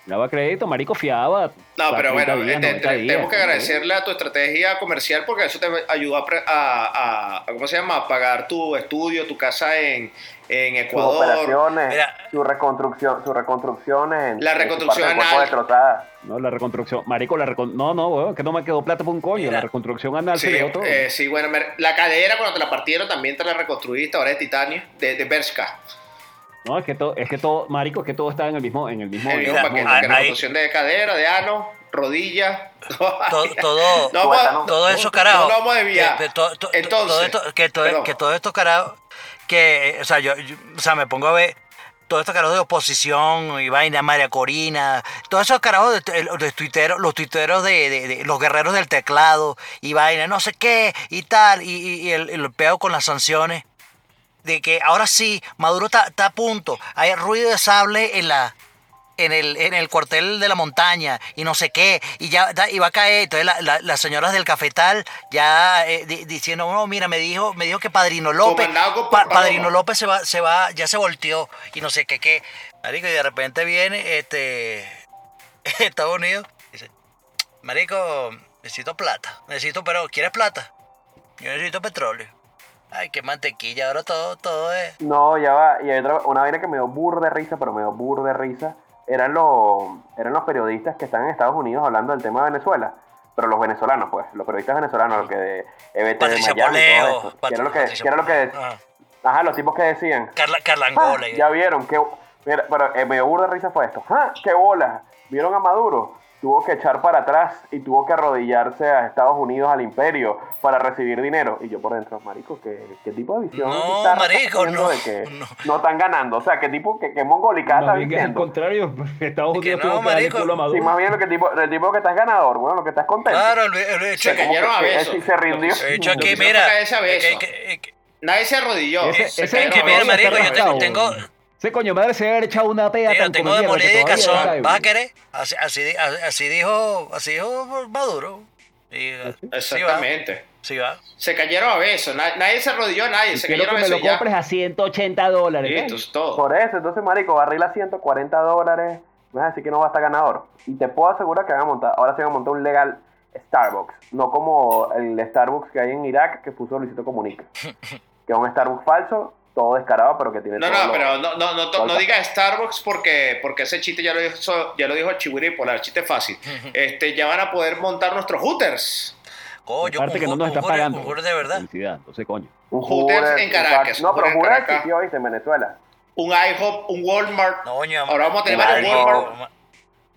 Daba crédito, marico, fiaba. No, pero 30 bueno, días, eh, te- 90 te- días, tenemos que agradecerle a tu estrategia comercial porque eso te ayudó a, pre- a- a- a- ¿cómo se llama? A pagar tu estudio, tu casa en, en sus Ecuador. operaciones, Mira. su reconstrucción, sus reconstrucciones en La en su reconstrucción cuerpo anal. destrozada. No, la reconstrucción. Marico, la recon... No, no, weón, que no me quedó plata por un coño. Mira. La reconstrucción anal Sí, se todo. eh, sí, bueno, la cadera cuando te la partieron también te la reconstruiste, ahora es titanio, de, de Bershka. No, es que todo, es que todo, marico, es que todo está en el mismo, en el mismo. El que ahí- reconstrucción de cadera, de ano, rodilla. todo, todo, No, vamos todo eso, no, carajo. no vamos a desviar. que- to- to- Entonces, todo esto, que, todo, perdón. que todo esto, carajo, que, o sea, yo, yo- o sea, me pongo a ver todo esto carajo de oposición y vaina, María Corina, todos esos carajos de, de- de tuiteros, los tuiteros de, de- de los guerreros del teclado y vaina, no sé qué y tal, y, y- y el, el peo con las sanciones, de que ahora sí, Maduro está está a punto, hay ruido de sable en la, en el, en el cuartel de la montaña y no sé qué, y ya y va a caer. Entonces la- la- las señoras del cafetal ya eh, di- diciendo, no, mira, me dijo, me dijo que Padrino López, Pa-. Padrino López se va, se va, ya se volteó y no sé qué, qué. Marico, y de repente viene este Estados Unidos dice, Marico, necesito plata. Necesito, pero ¿quieres plata? Yo necesito petróleo. Ay, qué mantequilla, ahora todo, todo es. No, ya va. Y hay otra, una vaina que me dio burro de risa, pero me dio burro de risa. Eran los, eran los periodistas que están en Estados Unidos hablando del tema de Venezuela. Pero los venezolanos, pues. Los periodistas venezolanos, los que de EBT Patricia de Miami todo Poleo. eso. ¿Qué era lo que, qué era lo que Ajá. Ajá, los tipos que decían. Carla, Carla "Ah, Angola. ya vieron, que. Mira, pero eh, me dio burro de risa fue esto. ¡Ah, qué bola! ¿Vieron a Maduro? Tuvo que echar para atrás y tuvo que arrodillarse a Estados Unidos, al imperio, para recibir dinero. Y yo por dentro, marico, ¿qué, qué tipo de visión? No, marico, no, De que no. no. están ganando. O sea, ¿qué tipo, qué, qué mongólica Más está bien que es al diciendo? contrario, Estados Es que Unidos no, tuvo que darle marico. culo a Sí, más bien lo que tipo, el tipo que estás ganador, bueno, lo que estás contento. Claro, el, el, el, Se cayeron a que- que besos. sí se rindió. Lo que- he hecho aquí, mira. a es que- que- es que- Nadie se arrodilló. Ese- Se ese cayeron que a mira, marico, yo tengo, Ese coño madre se había echado una pea Mira, tan tengo de morir de cazón. ¿Vas a querer? Así, así, así dijo, así dijo Maduro. Y, eh, sí Exactamente. sí va. Se cayeron a besos. Na- Nadie se arrodilló a nadie. Se Quiero cayeron a que me lo y ya. compres a 180 dólares. ¿eh? Listo, es todo. Por eso, entonces, marico, barril a 140 dólares, me vas a decir que no va a estar ganador. Y te puedo asegurar que van a montar, ahora se van a montar un legal Starbucks, no como el Starbucks que hay en Irak que puso Luisito Comunica. que es un Starbucks falso, todo descarado, pero que tiene No, todo no, lo- pero no, no, no, to- no Falta. digas Starbucks porque, porque ese chiste ya lo dijo, ya lo dijo Chihuire Polar, chiste fácil. Este, ya van a poder montar nuestros hooters. Coño, Aparte un que no nos está pagando. un de verdad. Felicidad, entonces coño. un Hooters en Caracas, No, pero Hooters en Hooters Caracas. existió, viste, en Venezuela. Un IHOP, un Walmart. No, Ahora vamos a tener varios Walmart.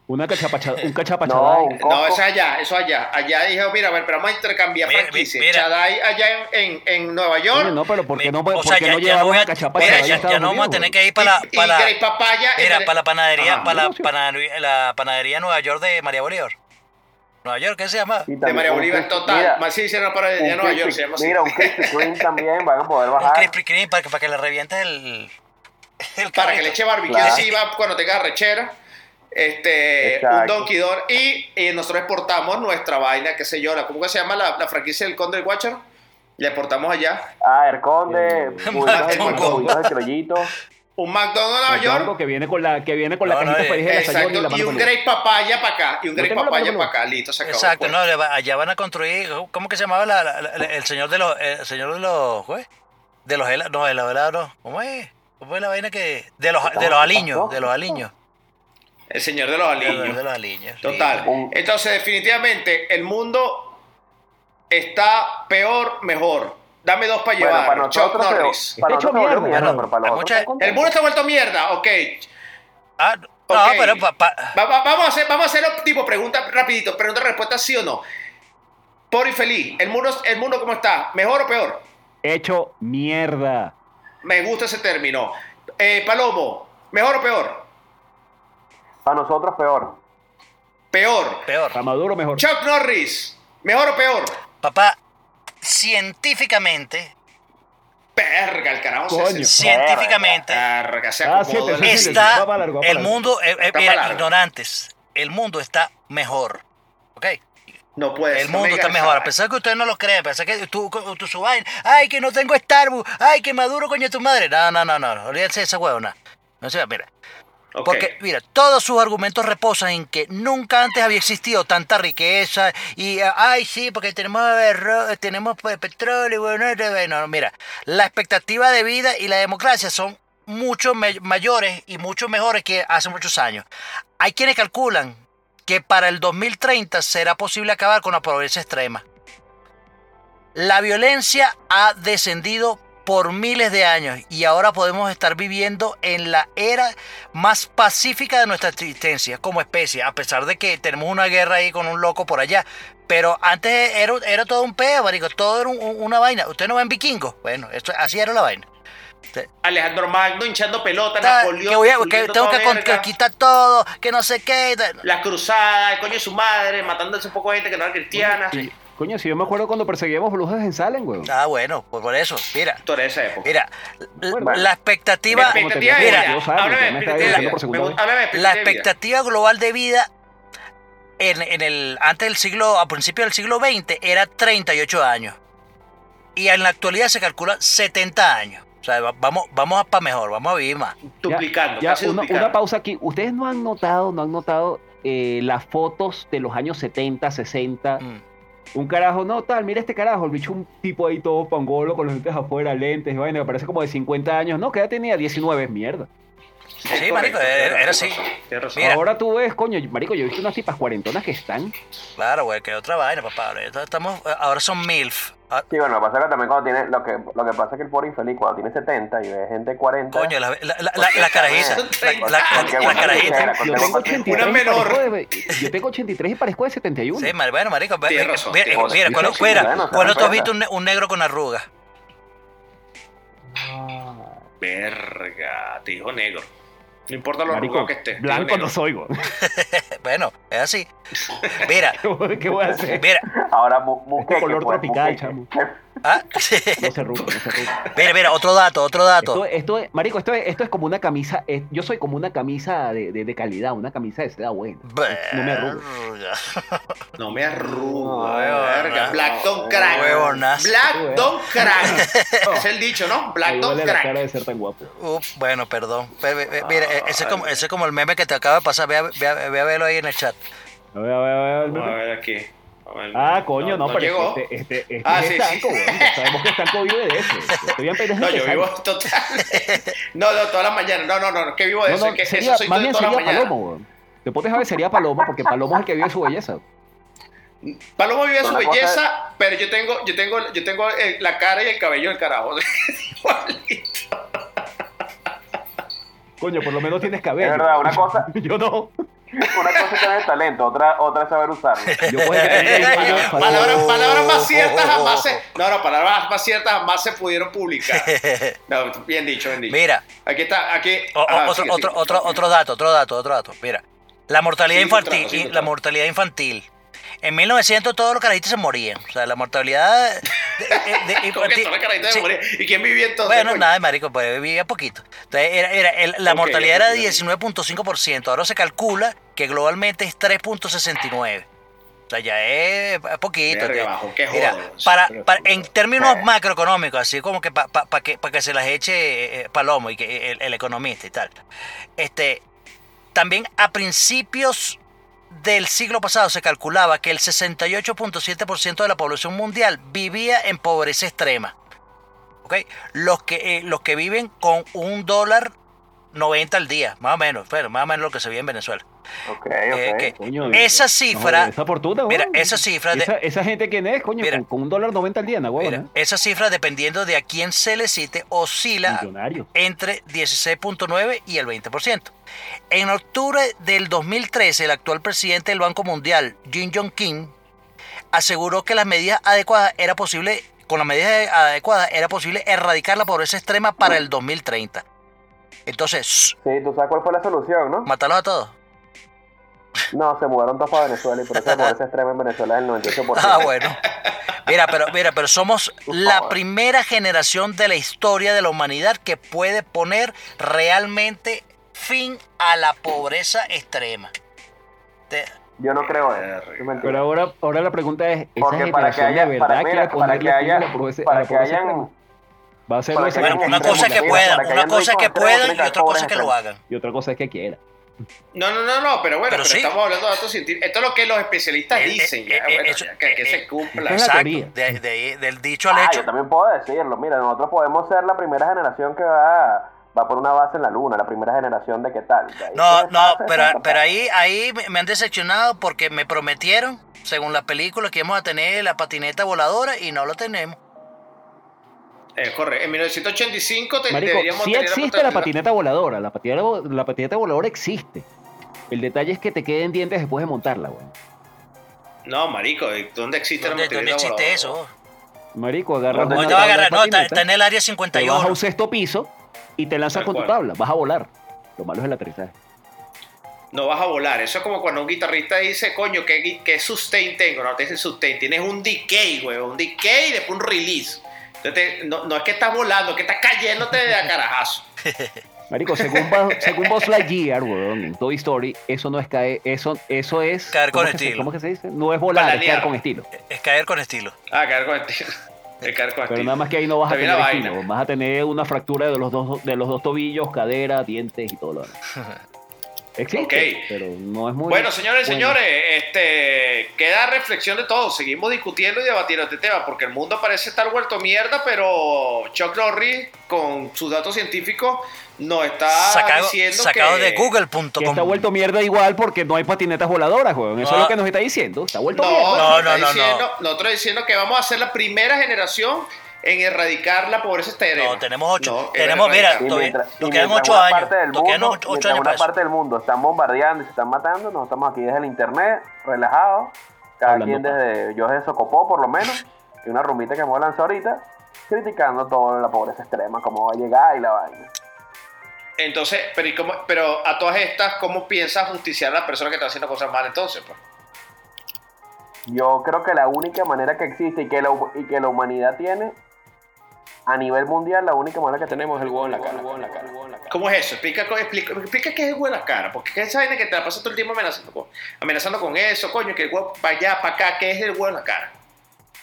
Una cachapacha, un No, cachapachadai. un No, Costco. eso allá, eso allá. Allá dijeron, mira, a ver, pero vamos a intercambiar Mira, franquicias. mira. Chadai allá en, en, en Nueva York. Oye, no, pero ¿por qué no, o sea, ya, no no llevamos voy a, mira, ya, ya no vamos a tener que ir para la, y, y para, Grey Papaya. mira, el- para la panadería, Ajá. para la, panadería, la panadería Nueva York de María Bolívar. Nueva York, ¿qué se llama? De María un Bolívar total. mira, Más si hicieron para un de Nueva York, Krispy- se llama así. Mira, un Krispy Kreme también van a poder Un bajar. Krispy Kreme para que, para que le revientes el, el para que le eche barbecue Claro. encima cuando tenga rechera. Este, un Exacto. Donkey Door. Y, y nosotros exportamos nuestra vaina, qué sé yo, la, ¿cómo que se llama la, la franquicia del Conde del Guácharo? Le exportamos allá. Ah, el Conde, Eh. Un McDonald's Nueva York. que viene con la que viene con la No, no, cajita eh, feliz de la y la Exacto. Y un Grey Papaya para acá. Y un la Papaya para acá. Listo, se acabó. Exacto, pues. no, le va- allá van a construir, ¿cómo que se llamaba la- la- la- el señor de los, el señor de los, ¿cómo es? De los helados, no, de los helados, no. ¿cómo es? ¿Cómo es la vaina que, de los, de los aliños, de los aliños, El señor de los de los, aliños. de los aliños. Total. Entonces, definitivamente, el mundo está peor, mejor. Dame dos para Bueno, llevar. para Chuck nosotros, Norris. para hecho mierda, mierda, ¿no? pero para mucha-. El mundo está vuelto mierda, ok. Ah, no, Ok. pero pa- pa- Va- va- vamos a hacer, vamos a hacerlo tipo pregunta rapidito, pregunta respuesta sí o no. Por y feliz, el mundo, el mundo cómo está, mejor o peor. Hecho mierda. Me gusta ese término. Eh, Palomo, mejor o peor. Para nosotros peor. Peor. peor. Para Maduro mejor. Chuck Norris, mejor o peor. Papá, científicamente, Perga, el carajo. se- Coño. se- científicamente, Perga, se Ah, acomodó siete, el- siete, siete. está Va para largo, va para el mundo, eh, eh, mira, ignorantes, el mundo está mejor. ¿Ok? No puede El ser, no me mundo está mejor, a esa pesar que ustedes no lo creen, a pesar que tú, tú ay, que no tengo Starbucks, ay, que Maduro, coño, tu madre. No, no, no, no, olvídense de esa huevona. No sé, mira. Porque, mira, todos sus argumentos reposan en que nunca antes había existido tanta riqueza y, eh, ay, sí, porque tenemos, arroz, tenemos pues, petróleo, bueno, bueno, no, mira, la expectativa de vida y la democracia son mucho mayores y mucho mejores que hace muchos años. Hay quienes calculan que para el 2030 será posible acabar con la pobreza extrema. La violencia ha descendido por miles de años y ahora podemos estar viviendo en la era más pacífica de nuestra existencia como especie, a pesar de que tenemos una guerra ahí con un loco por allá. Pero antes era, era todo un peo, marico, todo era un- un- una vaina. ¿Usted no ven vikingos? Bueno, esto, así era la vaina. Alejandro Magno hinchando pelota, Ta- Napoleón. que voy a- que tengo que quitar todo, que no sé qué. tal. La cruzada, el coño de su madre, matándose un poco de gente que no era cristiana. Y- Coño, si yo me acuerdo cuando perseguíamos brujas en Salem, weón. Ah, bueno, pues por eso, mira. Toda esa época. Mira, Bueno. la expectativa, La expectativa de tenía vida. 42 años, Háblame ya de me estaba expectativa de diciendo por vida. segunda Me- vez. háblame de la expectativa global de vida en, en el antes del siglo, a principios del siglo XX era 38 años. Y en la actualidad se calcula 70 años. O sea, va- vamos, vamos a para mejor, vamos a vivir más. Duplicando, Ya, casi una, duplicando. una pausa aquí. Ustedes no han notado, no han notado eh, las fotos de los años 70, 60. Mm. Un carajo, no, tal, mira este carajo, el bicho un tipo ahí todo pangolo con los lentes afuera, lentes, vaina, parece como de 50 años. No, que ya tenía 19, mierda. Sí, marico, era, era así. Mira. Ahora tú ves, coño, marico, yo he visto unas tipas cuarentonas que están. Claro, güey, que otra vaina, papá. Ahora Estamos, ahora son MILF. Ah, Sí, bueno, lo que pasa es que también cuando tiene, lo que, lo que pasa es que el pobre infeliz cuando tiene 70 y ve gente de 40. Coño, la, la, la, la, carajita. La, la, la- Porque la bueno, carajita. Yo cuando tengo tengo 83 Una y menor. parezco de- yo tengo 83 y parezco de 71. Sí, mar- bueno, marico. Mira, mira, cuando, mira, cuando tú has visto un, un negro con arrugas. Ah, Verga, te dijo negro. No importa lo marico, que esté. blanco no soy, güey. Bueno, es así. Mira, ¿Qué voy a hacer? mira. Ahora, bu- buqueque, color tropical, chamo. Ah, No se ruto, no se ruto. mira, mira, otro dato, otro dato. Esto, esto es, marico, esto es, esto es como una camisa, yo soy como una camisa de, de, de calidad, una camisa de seda buena. No me arrugo. No me arruga, No, verga. no, Black don't crack. Black don't crack. es el dicho, ¿no? Black Ahí don't huele la cara crack. de ser tan guapo. Uf, bueno, perdón. Mira, eh, ese es, como, ese es como el meme que te acaba de pasar. Ve a, ve a- ve a verlo ahí en el chat. A ver, a ver, a ver, a ver aquí. Ver, Ah, coño, no, pero llegó. este, este, este Ah, es sí, estanco, sí. Ya Sabemos que estanco vive de eso. Estoy bien No, yo vivo total. No, no, todas las mañanas. No, no, no, que vivo de No, eso. no, es que sería, eso soy más bien sería mañanas. Palomo, weón. Te pones a ver, sería Palomo, porque Palomo es el que vive su belleza. Palomo vive su Una cosa- belleza, pero yo tengo, yo tengo, yo tengo la cara y el cabello del carajo. Igualito. Coño, por lo menos tienes cabello. Es verdad, una cosa, Yo no. Una cosa es tener talento, otra, otra es saber usarlo. Yo puedo palabras, palabras más ciertas jamás se. No, no, palabras más ciertas jamás se pudieron publicar. No, bien dicho, bien dicho. Mira, Aquí está, aquí. o- ajá, otro, sigue, otro, sigue. otro, otro dato, otro dato, otro dato. Mira, la mortalidad Sí, infantil, sí, la mortalidad infantil. En 1900 todos los carajitos se morían. O sea, la mortalidad de- de- de- ¿Cómo que infantil- toda la carita de sí. morir? ¿Y quién vivía entonces? Bueno, coño? nada, marico, pues vivía poquito. Entonces, era, era- el- la mortalidad era ok. de 19.5%. Ahora se calcula que globalmente es 3.69. O sea, ya es poquito. Que- bajo, Mira, jodo. para, en términos macroeconómicos, así como que para que, pa que se las eche eh, eh, Palomo y que el, el economista y tal. Este, también a principios del siglo pasado se calculaba que el 68.7% de la población mundial vivía en pobreza extrema. ¿Ok? Los que, eh, los que viven con un dólar 90 al día, más o menos, pero más o menos lo que se vive en Venezuela. Ok, Eh, ok. que Coño, esa no, cifra, esa fortuna, mira, esa cifra de, Esa, esa gente quién es, coño, Mira. con, con un dólar 90 al día, ¿no, mira, esa cifra dependiendo de a quién se le cite oscila Millonario. entre 16.9 y el 20%. En octubre del 2013, el actual presidente del Banco Mundial, Jim Jong Kim, aseguró que las medidas adecuadas era posible, con las medidas adecuadas era posible erradicar la pobreza extrema para el 2030. Entonces, Sí, tú sabes cuál fue la solución, ¿no? matarlos a todos. No, se mudaron todos para Venezuela y por eso la pobreza extrema en Venezuela es el 98%. Ah, bueno. Mira, pero mira, pero somos la favor. primera generación de la historia de la humanidad que puede poner realmente fin a la pobreza extrema. Te- Yo no creo eso. Pero ahora, ahora la pregunta es, ¿esa Porque para que haya, de verdad para, mira, quiere para ponerle que fin a haya, la pobreza, a para que hayan? Va a ser Bueno, una cosa es que puedan, una cosa es que puedan y otra cosa es que lo hagan. y otra cosa es que quiera. No, no, no, no, pero bueno, Pero pero, sí. estamos hablando de datos científicos. Esto es lo que los especialistas Eh, eh, dicen. ya, eh, bueno, eso- ya, que, que se cumpla. Exacto. teoría. De- de- del dicho al Ah, hecho. yo también puedo decirlo. Mira, nosotros podemos ser la primera generación que va, va por una base en la luna, la primera generación de qué tal. De No, no, pero, pero ahí, ahí me- me han decepcionado porque me prometieron, según la película, que íbamos a tener la patineta voladora y no lo tenemos. Eh, corre, en 1985 te, Marico, deberíamos sí tener existe la patineta voladora, la patineta, vo- la patineta voladora existe. El detalle es que te queden dientes después de montarla, weón. No, marico, ¿y ¿dónde existe ¿Dónde, la dónde patineta existe voladora? eso? Marico, agarras ¿Dónde una ¿Dónde va a tabla de agarrar? No, está, patineta, está en el área te vas a 51. un sexto piso y te lanzas Tal con tu tabla, vas a volar. Lo malo es el aterrizaje. No vas a volar. Eso es como cuando un guitarrista dice, coño, ¿qué, qué sustain tengo? No te dice sustain, tienes un decay, güey. Un decay y después un release. Entonces, no, no es que estás volando, es que estás cayéndote de a carajazo. Marico, según, según Buzz Lightyear, weón, en Toy Story, eso no es caer, eso, eso es... Caer con ¿cómo que se- estilo. ¿Cómo que se dice? No es volar, es caer con estilo. Es caer con estilo. Ah, caer con estilo. Es caer con Pero estilo. nada más que ahí no vas a tener estilo, vas a tener una fractura de los dos, de los dos tobillos, cadera, dientes y todo lo demás. Existe, Ok. pero no es muy. Bueno, señores y bueno. señores, este, queda reflexión de todo. Seguimos discutiendo y debatiendo este tema porque el mundo parece estar vuelto mierda, pero Chuck Norris, con sus datos científicos, nos está Sacado, diciendo sacado que... de Que está google.com. vuelto mierda igual porque no hay patinetas voladoras, weón. Eso No. es lo que nos está diciendo. Está vuelto No, mierda. No, no, no, no, nosotros diciendo que vamos a ser la primera generación en erradicar la pobreza extrema. No, tenemos ocho. No, en Tenemos, mira, nos quedan ocho años. Nos quedan ocho, ocho años una para eso. parte del mundo están bombardeando y se están matando, nosotros estamos aquí desde el internet, relajados, cada Hablando quien desde yo desde Socopó por lo menos, y una rumita que hemos lanzado ahorita, criticando toda la pobreza extrema, cómo va a llegar y la vaina. Entonces, pero, ¿y cómo- pero a todas estas, ¿cómo piensas justiciar a la persona que está haciendo cosas mal entonces? Pues? Yo creo que la única manera que existe y que la, y que la humanidad tiene a nivel mundial, la única manera que tenemos es el huevo en la cara. ¿Cómo es eso? Explica, explica, explica qué es el huevo en la cara. Porque ¿qué es esa vaina que te la pasas todo el tiempo amenazando con, amenazando con eso, coño, que el huevo para allá, para acá, ¿qué es el huevo en la cara?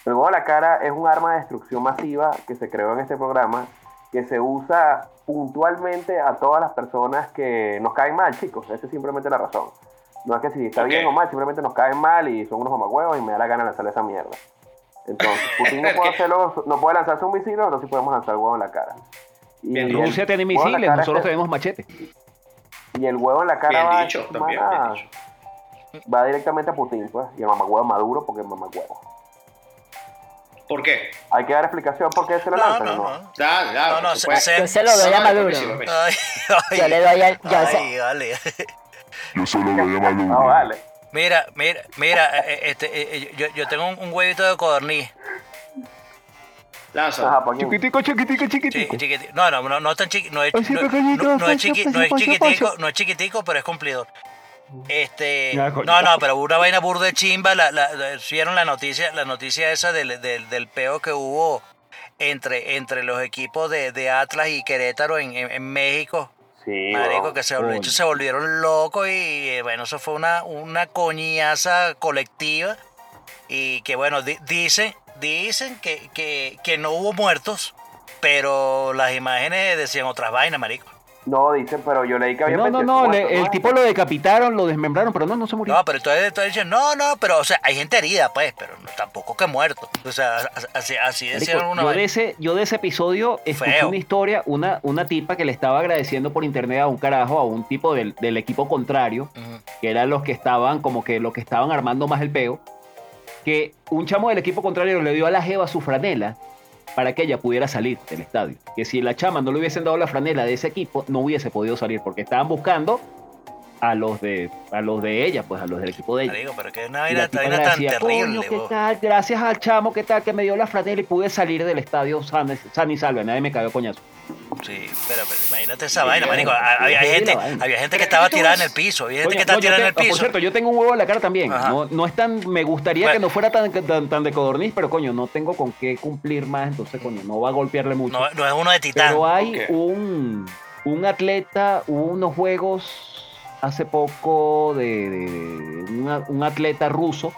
El huevo en la cara es un arma de destrucción masiva que se creó en este programa, que se usa puntualmente a todas las personas que nos caen mal, chicos. Esa es simplemente la razón. No es que si está bien o mal, simplemente nos caen mal y son unos mamagüevos y me da la gana lanzarle esa mierda. Entonces, Putin no puede, hacerlo, no puede lanzarse un misil, nosotros sí podemos lanzar huevo en la cara. Y Bien, el Rusia tiene huevo en la misiles, cara nosotros tenemos machetes. Y el huevo en la cara Bien va, dicho, también, directamente a Putin, pues. Y el mamagüevo Maduro porque es mamagüevo. ¿Por qué? Hay que dar explicación por qué se lo No, lanzan, no, ¿o no? no. Ya, ya, No, no, se- se- Yo se lo doy a Maduro. Ay, ay, Yo le doy al. Yo ay, se- dale. Yo solo lo llamo Maduro. No, vale. Mira, mira, mira, eh, eh, este, eh, yo, yo tengo un, huevito de codorniz. Lanza. Ajá, ¿por quién? Chiquitico, chiquitico, Chi- chiquitico. chiquiti- No, no, no, no es tan chiqui, no es, no, no- chiqui- no es chiquitico, no es chiquitico, pero es cumplidor. Este, no, no, pero una vaina burda de chimba, la, la, la- vieron la noticia, la noticia esa del, del, del peo que hubo entre, entre los equipos de, de Atlas y Querétaro en, en, en México. Sí, Marico, que se, volvió- Coño. se volvieron locos y eh, bueno, eso fue una, una coñaza colectiva. Y que bueno, di- dicen, dicen que, que, que no hubo muertos, pero las imágenes decían otras vainas, marico. No, dicen, pero yo leí que había No, no, 28 no, le- el tipo lo decapitaron, lo desmembraron, pero no, no se murió. No, pero entonces, entonces dicen, no, no, pero o sea, hay gente herida, pues, pero tampoco que muerto. O sea, así, así decían una yo, de vaina. ese, yo de ese episodio escuché Feo. una historia, una, una tipa que le estaba agradeciendo por internet a un carajo, a un tipo del, del equipo contrario, que eran los que estaban, como que los que estaban armando más el peo, que un chamo del equipo contrario le dio a la jeva su franela para que ella pudiera salir del estadio. Que si la chama no le hubiesen dado la franela de ese equipo, no hubiese podido salir, porque estaban buscando a los de, a los de ella, pues a los del equipo de ella. Marico, pero que una vaina tan. Gracias al chamo, ¿qué tal? Que me dio la franela y pude salir del estadio san, san y salve. Nadie me cayó coñazo. Sí, pero, pero imagínate esa vaina, marico. Había gente, había gente que estaba tirada en el piso, había gente que estaba no, tirada en el Por piso. cierto, yo tengo un huevo en la cara también. No, no es tan, me gustaría Bueno. que no fuera tan, tan, tan de codorniz, pero coño, no tengo con qué cumplir más, entonces coño, no va a golpearle mucho. No, no es uno de titán. pero hay un, un atleta, hubo unos juegos hace poco de, de- de una- un atleta ruso.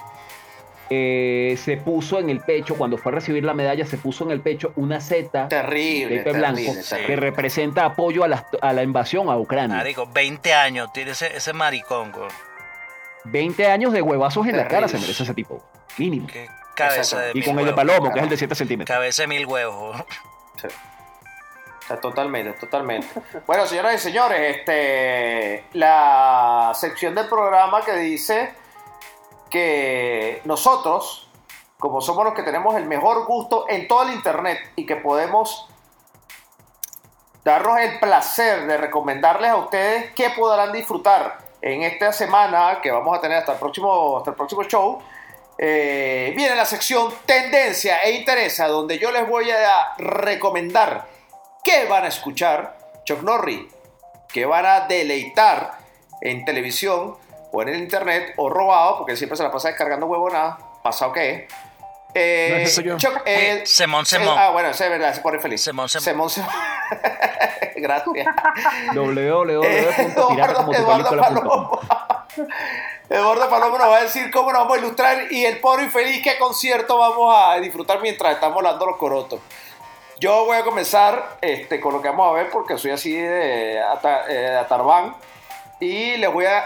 Eh, se puso en el pecho, cuando fue a recibir la medalla, se puso en el pecho una Z Terrible, Pepe Blanco, terrible, que terrible. representa apoyo a la, a la invasión a Ucrania. Marico, 20 años, tiene ese, ese maricón, güey. 20 años de huevazos en la cara se merece ese tipo. Mínimo. Qué cabeza de Y mil con el de. Palomo, que es el de 7 centímetros. Cabeza de mil huevos. güey. O sea, Totalmente, totalmente. Bueno, señoras y señores, este, la sección del programa que dice que nosotros, como somos los que tenemos el mejor gusto en todo el internet y que podemos darnos el placer de recomendarles a ustedes qué podrán disfrutar en esta semana que vamos a tener hasta el próximo, hasta el próximo show. eh, viene la sección Tendencia e Interesa, donde yo les voy a recomendar qué van a escuchar Chuck Norris, qué van a deleitar en televisión o en el internet o robado, porque siempre se la pasa descargando huevonada, pasado que eh, No, ese soy yo. Chuck, eh, Semón, eh, Semón. ah, bueno, eso es verdad, se pone feliz. Semón, Semón. Semón, Semón. Gracias. Eduardo, Palomo. Nos va a decir cómo nos vamos a ilustrar y el pobre infeliz qué concierto vamos a disfrutar mientras estamos volando los corotos. Yo voy a comenzar este, con lo que vamos a ver porque soy así de ata- eh, Atarbán. Y les voy a,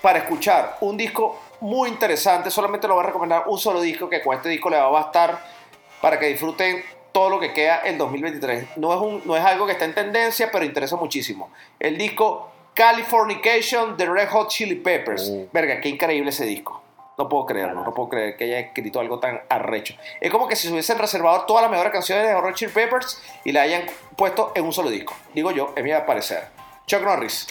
para escuchar un disco muy interesante, solamente lo voy a recomendar un solo disco que con este disco le va a bastar para que disfruten todo lo que queda en 2023. No es, un, no es algo que está en tendencia, pero interesa muchísimo. El disco Californication de Red Hot Chili Peppers. Verga, qué increíble ese disco. No puedo creerlo, no puedo creer que haya escrito algo tan arrecho. Es como que si se hubiesen reservado todas las mejores canciones de Red Hot Chili Peppers y la hayan puesto en un solo disco. Digo yo, es mi parecer. Chuck Norris.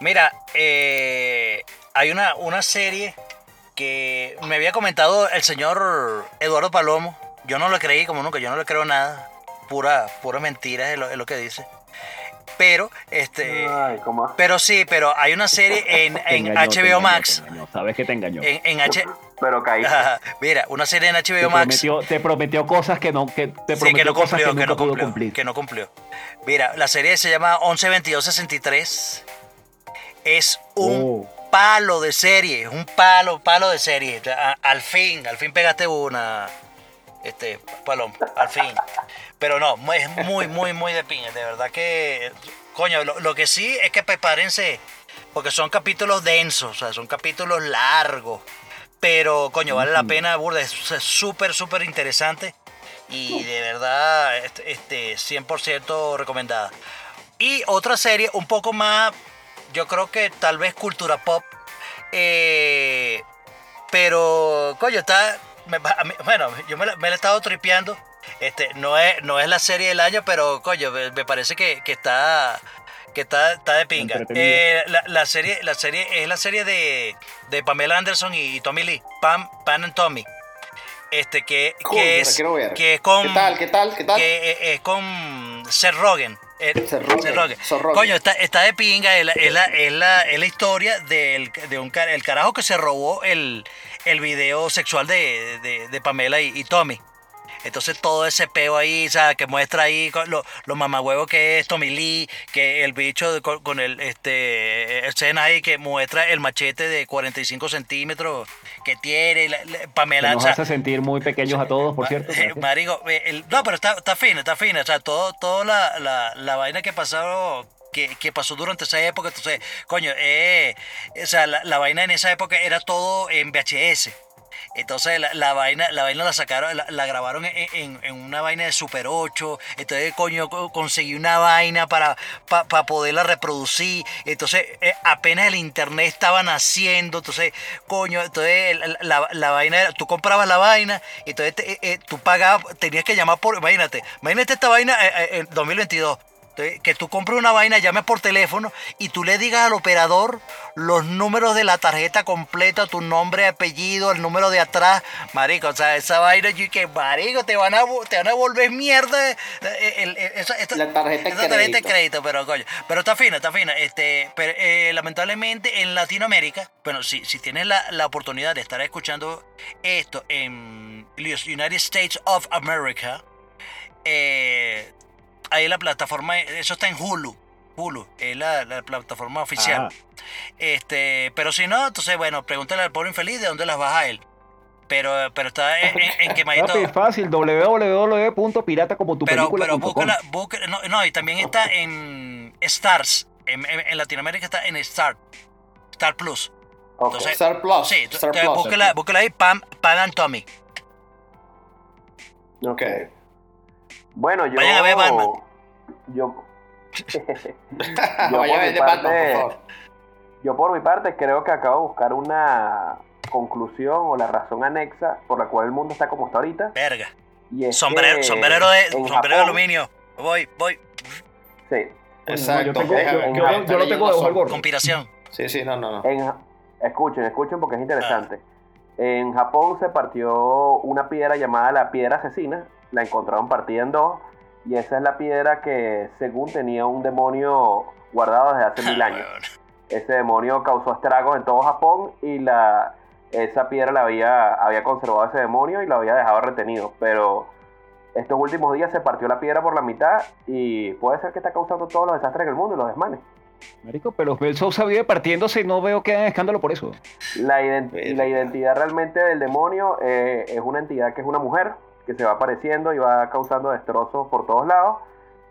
Mira, eh, hay una, una serie que me había comentado el señor Eduardo Palomo. Yo no lo creí como nunca, yo no le creo nada. Pura, pura mentira es lo, es lo que dice. Pero, este. Ay, ¿cómo? Pero sí, pero hay una serie en, en engañó, HBO engañó, Max. Sabes que te engañó. En, en H. Pero caí. Mira, una serie en te, HBO Max. prometió, te prometió cosas que no, que te Sí, prometió que no cosas cumplió, que que no cumplió, que no cumplió. Mira, la serie se llama 112263. Es un Oh. palo de serie, es un palo, palo de serie. A- al fin, al fin pegaste una, este, palom, al fin. Pero no, es muy, muy, muy de piña. De verdad que, coño, lo, lo que sí es que prepárense, porque son capítulos densos, o sea, son capítulos largos. Pero, coño, vale la pena, burda, es súper, súper interesante. Y de verdad, este, este, 100% recomendada. Y otra serie un poco más, yo creo que tal vez cultura pop. eh, pero, coño, está. me- a mí- bueno, yo me la, me la he estado tripeando. Este, no es, no es la serie del año, pero coño, me, me parece que, que está. Que está, está de pinga. Eh, la, la serie, la serie es la serie de, de Pamela Anderson y Tommy Lee. Pam, Pam and Tommy. Este, que, Cool, que es, quiero ver. que es con. ¿Qué tal? ¿Qué tal? ¿Qué tal? Que es, es con Seth Rogen. Eh. Coño, está, está de pinga. Es la, es la, es la- es la historia del, de un el carajo que se robó el, el video sexual de, de- de Pamela y, y Tommy. Entonces todo ese peo ahí, o sea, que muestra ahí con lo, que es Tommy Lee, que el bicho de- con, con el este escena ahí que muestra el machete de 45 centímetros que tiene, la- la- Que Pamela. nos o sea, hace sentir muy pequeños a todos, por cierto. eh. Marico, eh, el- no, pero está, está fina, está fina. O sea, todo, toda la, la, la vaina que pasaron. Que, que pasó durante esa época, entonces, coño, eh, o sea, la, la vaina en esa época era todo en VHS. Entonces la, vaina, la vaina la sacaron, la, grabaron en, una vaina de Super 8. Entonces, coño, co- conseguí una vaina para, para poderla reproducir. Entonces, eh, apenas el internet estaba naciendo. Entonces, coño, entonces la, la- vaina era, tú comprabas la vaina, entonces eh, eh, tú pagabas, tenías que llamar por, imagínate, imagínate esta vaina en 2022. Entonces, Que tú compres una vaina, llames por teléfono y tú le digas al operador los números de la tarjeta completa, tu nombre, apellido, el número de atrás. Marico, o sea, esa vaina, yo que marico, te van a, te van a volver mierda. eh, el- el- esa- esta- La tarjeta de esa tarjeta de crédito. crédito, pero coño. Pero está fina, está fina. Este, pero, eh, lamentablemente en Latinoamérica, bueno, si, si tienes la, la oportunidad de estar escuchando esto en los United States of America, eh, ahí la plataforma, eso está en Hulu. Hulu, es la, la plataforma oficial. Ah, Este, pero si no, entonces, bueno, pregúntale al pobre infeliz de dónde las baja él. Pero, pero está en, en, en quemadito. papi, fácil, www.piratacomotu Pero, pero búscala, búscala- no, no, y también está en Stars. En, en- en Latinoamérica está en Star. Star Plus. Ok. Entonces, Star Plus. Sí, Star entonces Plus. búscala, búscala ahí, Pam, Pam and Tommy. Ok. Bueno, yo. Vayan a ver Batman. Yo. yo, Vaya por a mi ver de Batman, parte- por favor. yo por mi parte creo que acabo de buscar una conclusión o la razón anexa por la cual el mundo está como está ahorita. Verga. Y es Sombrero, que sombrero de, sombrero de Japón- aluminio. Voy, voy. Sí, Exacto. yo, tengo- yo- yo- yo lo tengo son- gorro. Conspiración. Sí, sí, no, no, no. En, escuchen, escuchen porque es interesante. En Japón se partió una piedra llamada la piedra asesina. La encontraron partida en dos. Y esa es la piedra que, según tenía un demonio guardado desde hace mil años. Ese demonio causó estragos en todo Japón y la, esa piedra la había, había conservado ese demonio y lo había dejado retenido. Pero estos últimos días se partió la piedra por la mitad y puede ser que está causando todos los desastres en el mundo y los desmanes. Marico, pero Bell Sousa vive partiéndose y no veo que hagan escándalo por eso. La, ident- la identidad realmente del demonio eh, es una entidad que es una mujer que se va apareciendo y va causando destrozos por todos lados.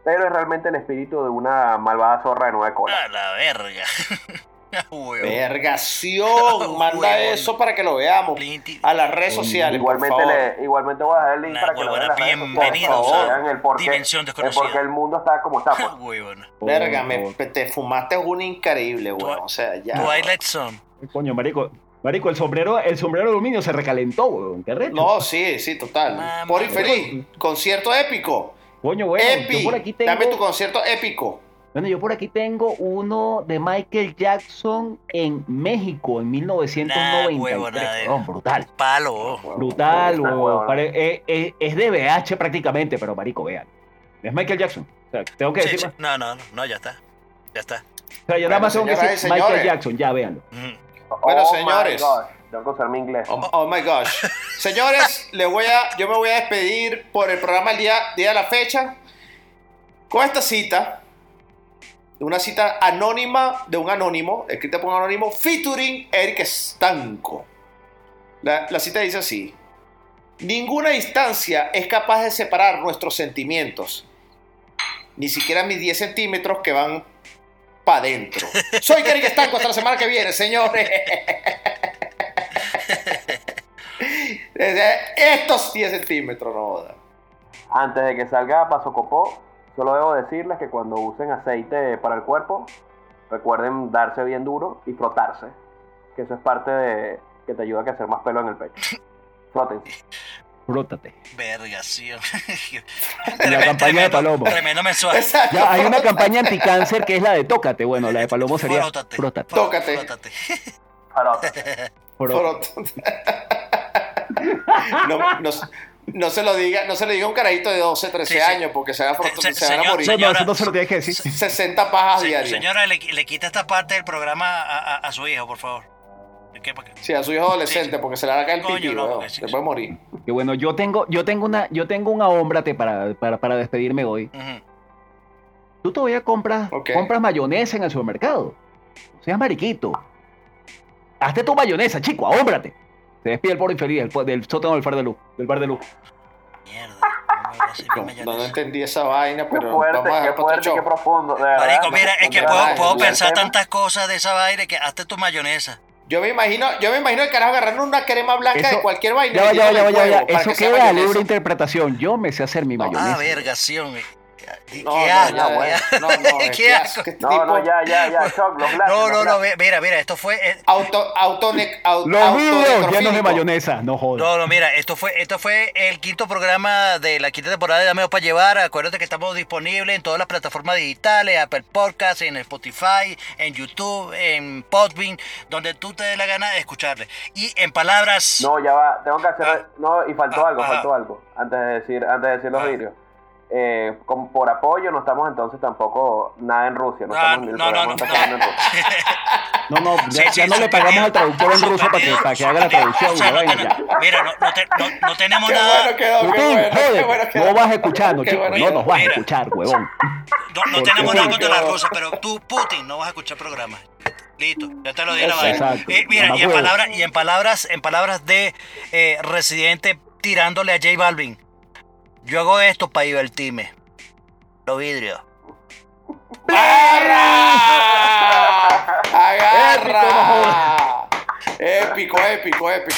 pero es realmente el espíritu de una malvada zorra de nueve colas. A la verga. Huevo. Vergación, manda Huevón. eso para que lo veamos a las redes sociales, por Igualmente, favor. le, igualmente voy a dejar el link Nah, para que lo vean. bienvenidos el qué, Dimensión Desconocida. por qué el mundo está como está. pues. Huevona. Verga, me, te fumaste una increíble, weón. O sea, ya. Twilight Zone. Coño, marico. Marico, el sombrero, el sombrero de aluminio se recalentó, weón. Qué recho. No, sí, sí, total. Mamá. Por infeliz, concierto épico. Coño, bueno, Epi, yo por aquí tengo. dame tu concierto épico. Bueno, yo por aquí tengo uno de Michael Jackson en México en 1993. Nah, huevo, nada de- Weón, brutal. Palo. Brutal, weón. huevón. Pare- eh, eh, es de BH prácticamente, pero marico, vean. Es Michael Jackson. O sea, tengo que Sí, decir sí. No, no, no, no, ya está. Ya está. O sea, yo nada más tengo que decir Michael. Jackson, ya véanlo. Ujú. Bueno, Oh my señores. God, Tengo que usar mi inglés. Oh, oh my gosh. Señores, les voy a, yo me voy a despedir por el programa el día, día de la fecha con esta cita. Una cita anónima de un anónimo, escrita por un anónimo, featuring Eric Stanco. La, la cita dice así. Ninguna distancia es capaz de separar nuestros sentimientos. Ni siquiera mis 10 centímetros que van para adentro. Soy Eric Stanco, hasta la semana que viene, señores. Estos 10 centímetros, no. Antes de que salga Paso Copó, solo debo decirles que cuando usen aceite para el cuerpo, recuerden darse bien duro y frotarse. Que eso es parte de que te ayuda a crecer más pelo en el pecho. Frótense. Frótate. Vergación. En la campaña de Palomo. Tremendo mensual. Ya, hay una campaña anticáncer que es la de Tócate. Bueno, la de Palomo sería Frótate. Frótate. Tócate. Frótate. Frótense. Fró- Pero- no, no, no se lo diga, no se le diga a un carajito de 12, 13 Sí, sí. años porque se, va a Se- se van a señor- morir. No, no, Señora- eso no se lo tienes que decir. 60 pajas Se- diarias. señora, le, le quita esta parte del programa a, a- a su hijo, por favor. ¿Qué? ¿Por qué? Sí, a su hijo adolescente porque se le va a caer el pipí, no, sí, se puede morir. Que bueno, yo tengo, yo tengo una, yo tengo un ahómbrate para, para, para despedirme hoy. Tú todavía compras, compras mayonesa en el supermercado. Seas mariquito. Hazte tu mayonesa, chico, ahómbrate. Se despide el pobre infeliz del, del sótano del bar de luz. Del bar de luz. Mierda. ¿cómo me voy a hacer mi No, entendí esa vaina, Qué pero fuerte, vamos a qué dejar fuerte, qué profundo. De verdad. Marico, mira, es que puedo, puedo pensar el tantas cosas de esa vaina que hazte tu mayonesa. Yo me imagino, yo me imagino el carajo agarrando una crema blanca Eso- de cualquier vaina. Ya, ya, ya, Eso queda a libre interpretación. Yo me sé hacer mi mayonesa. Ah, vergación. Qué No, qué no, ya, qué. No, no, Qué asco. este No, tipo- no, ya, ya, ya, shock, los glases. No, los no, no, mira, mira, esto fue... eh, Auto, autonec, auto, Los videos llenos de mayonesa. No jodas. No, no, mira, esto fue, esto fue el quinto programa de la quinta temporada de Dame Dos para Llevar. Acuérdate que estamos disponibles en todas las plataformas digitales, Apple Podcasts, en Spotify, en YouTube, en Podbean, donde tú te dé la gana de escucharle. Y en palabras... No, ya va, tengo que hacer. Ah. No, y faltó Ah, algo, faltó algo. Antes de decir, antes de decir los Ah. vídeos. Eh, como por apoyo no estamos entonces tampoco nada en Rusia. No, Ah, estamos, no, no, no, no. No, no, ya, Sí, sí, ya no le pagamos al traductor en ruso para que, para que haga la traducción. No. Mira, no, no te- no- no tenemos Qué nada... bueno quedó, qué Putin, bueno, qué joder, bueno quedó. no vas escuchando, Qué chico. bueno No nos vas a escuchar, huevón. No, no tenemos nada contra la rusa, pero tú, Putin, no vas a escuchar programas. Listo, ya te lo di la vaina. Exacto. Eh, mira, y en palabras, y en palabras, en palabras de eh, Residente tirándole a J Balvin. Yo hago esto para divertirme. Los vidrios. ¡Agarra! Épico, ¡Agarra! Épico, épico, épico.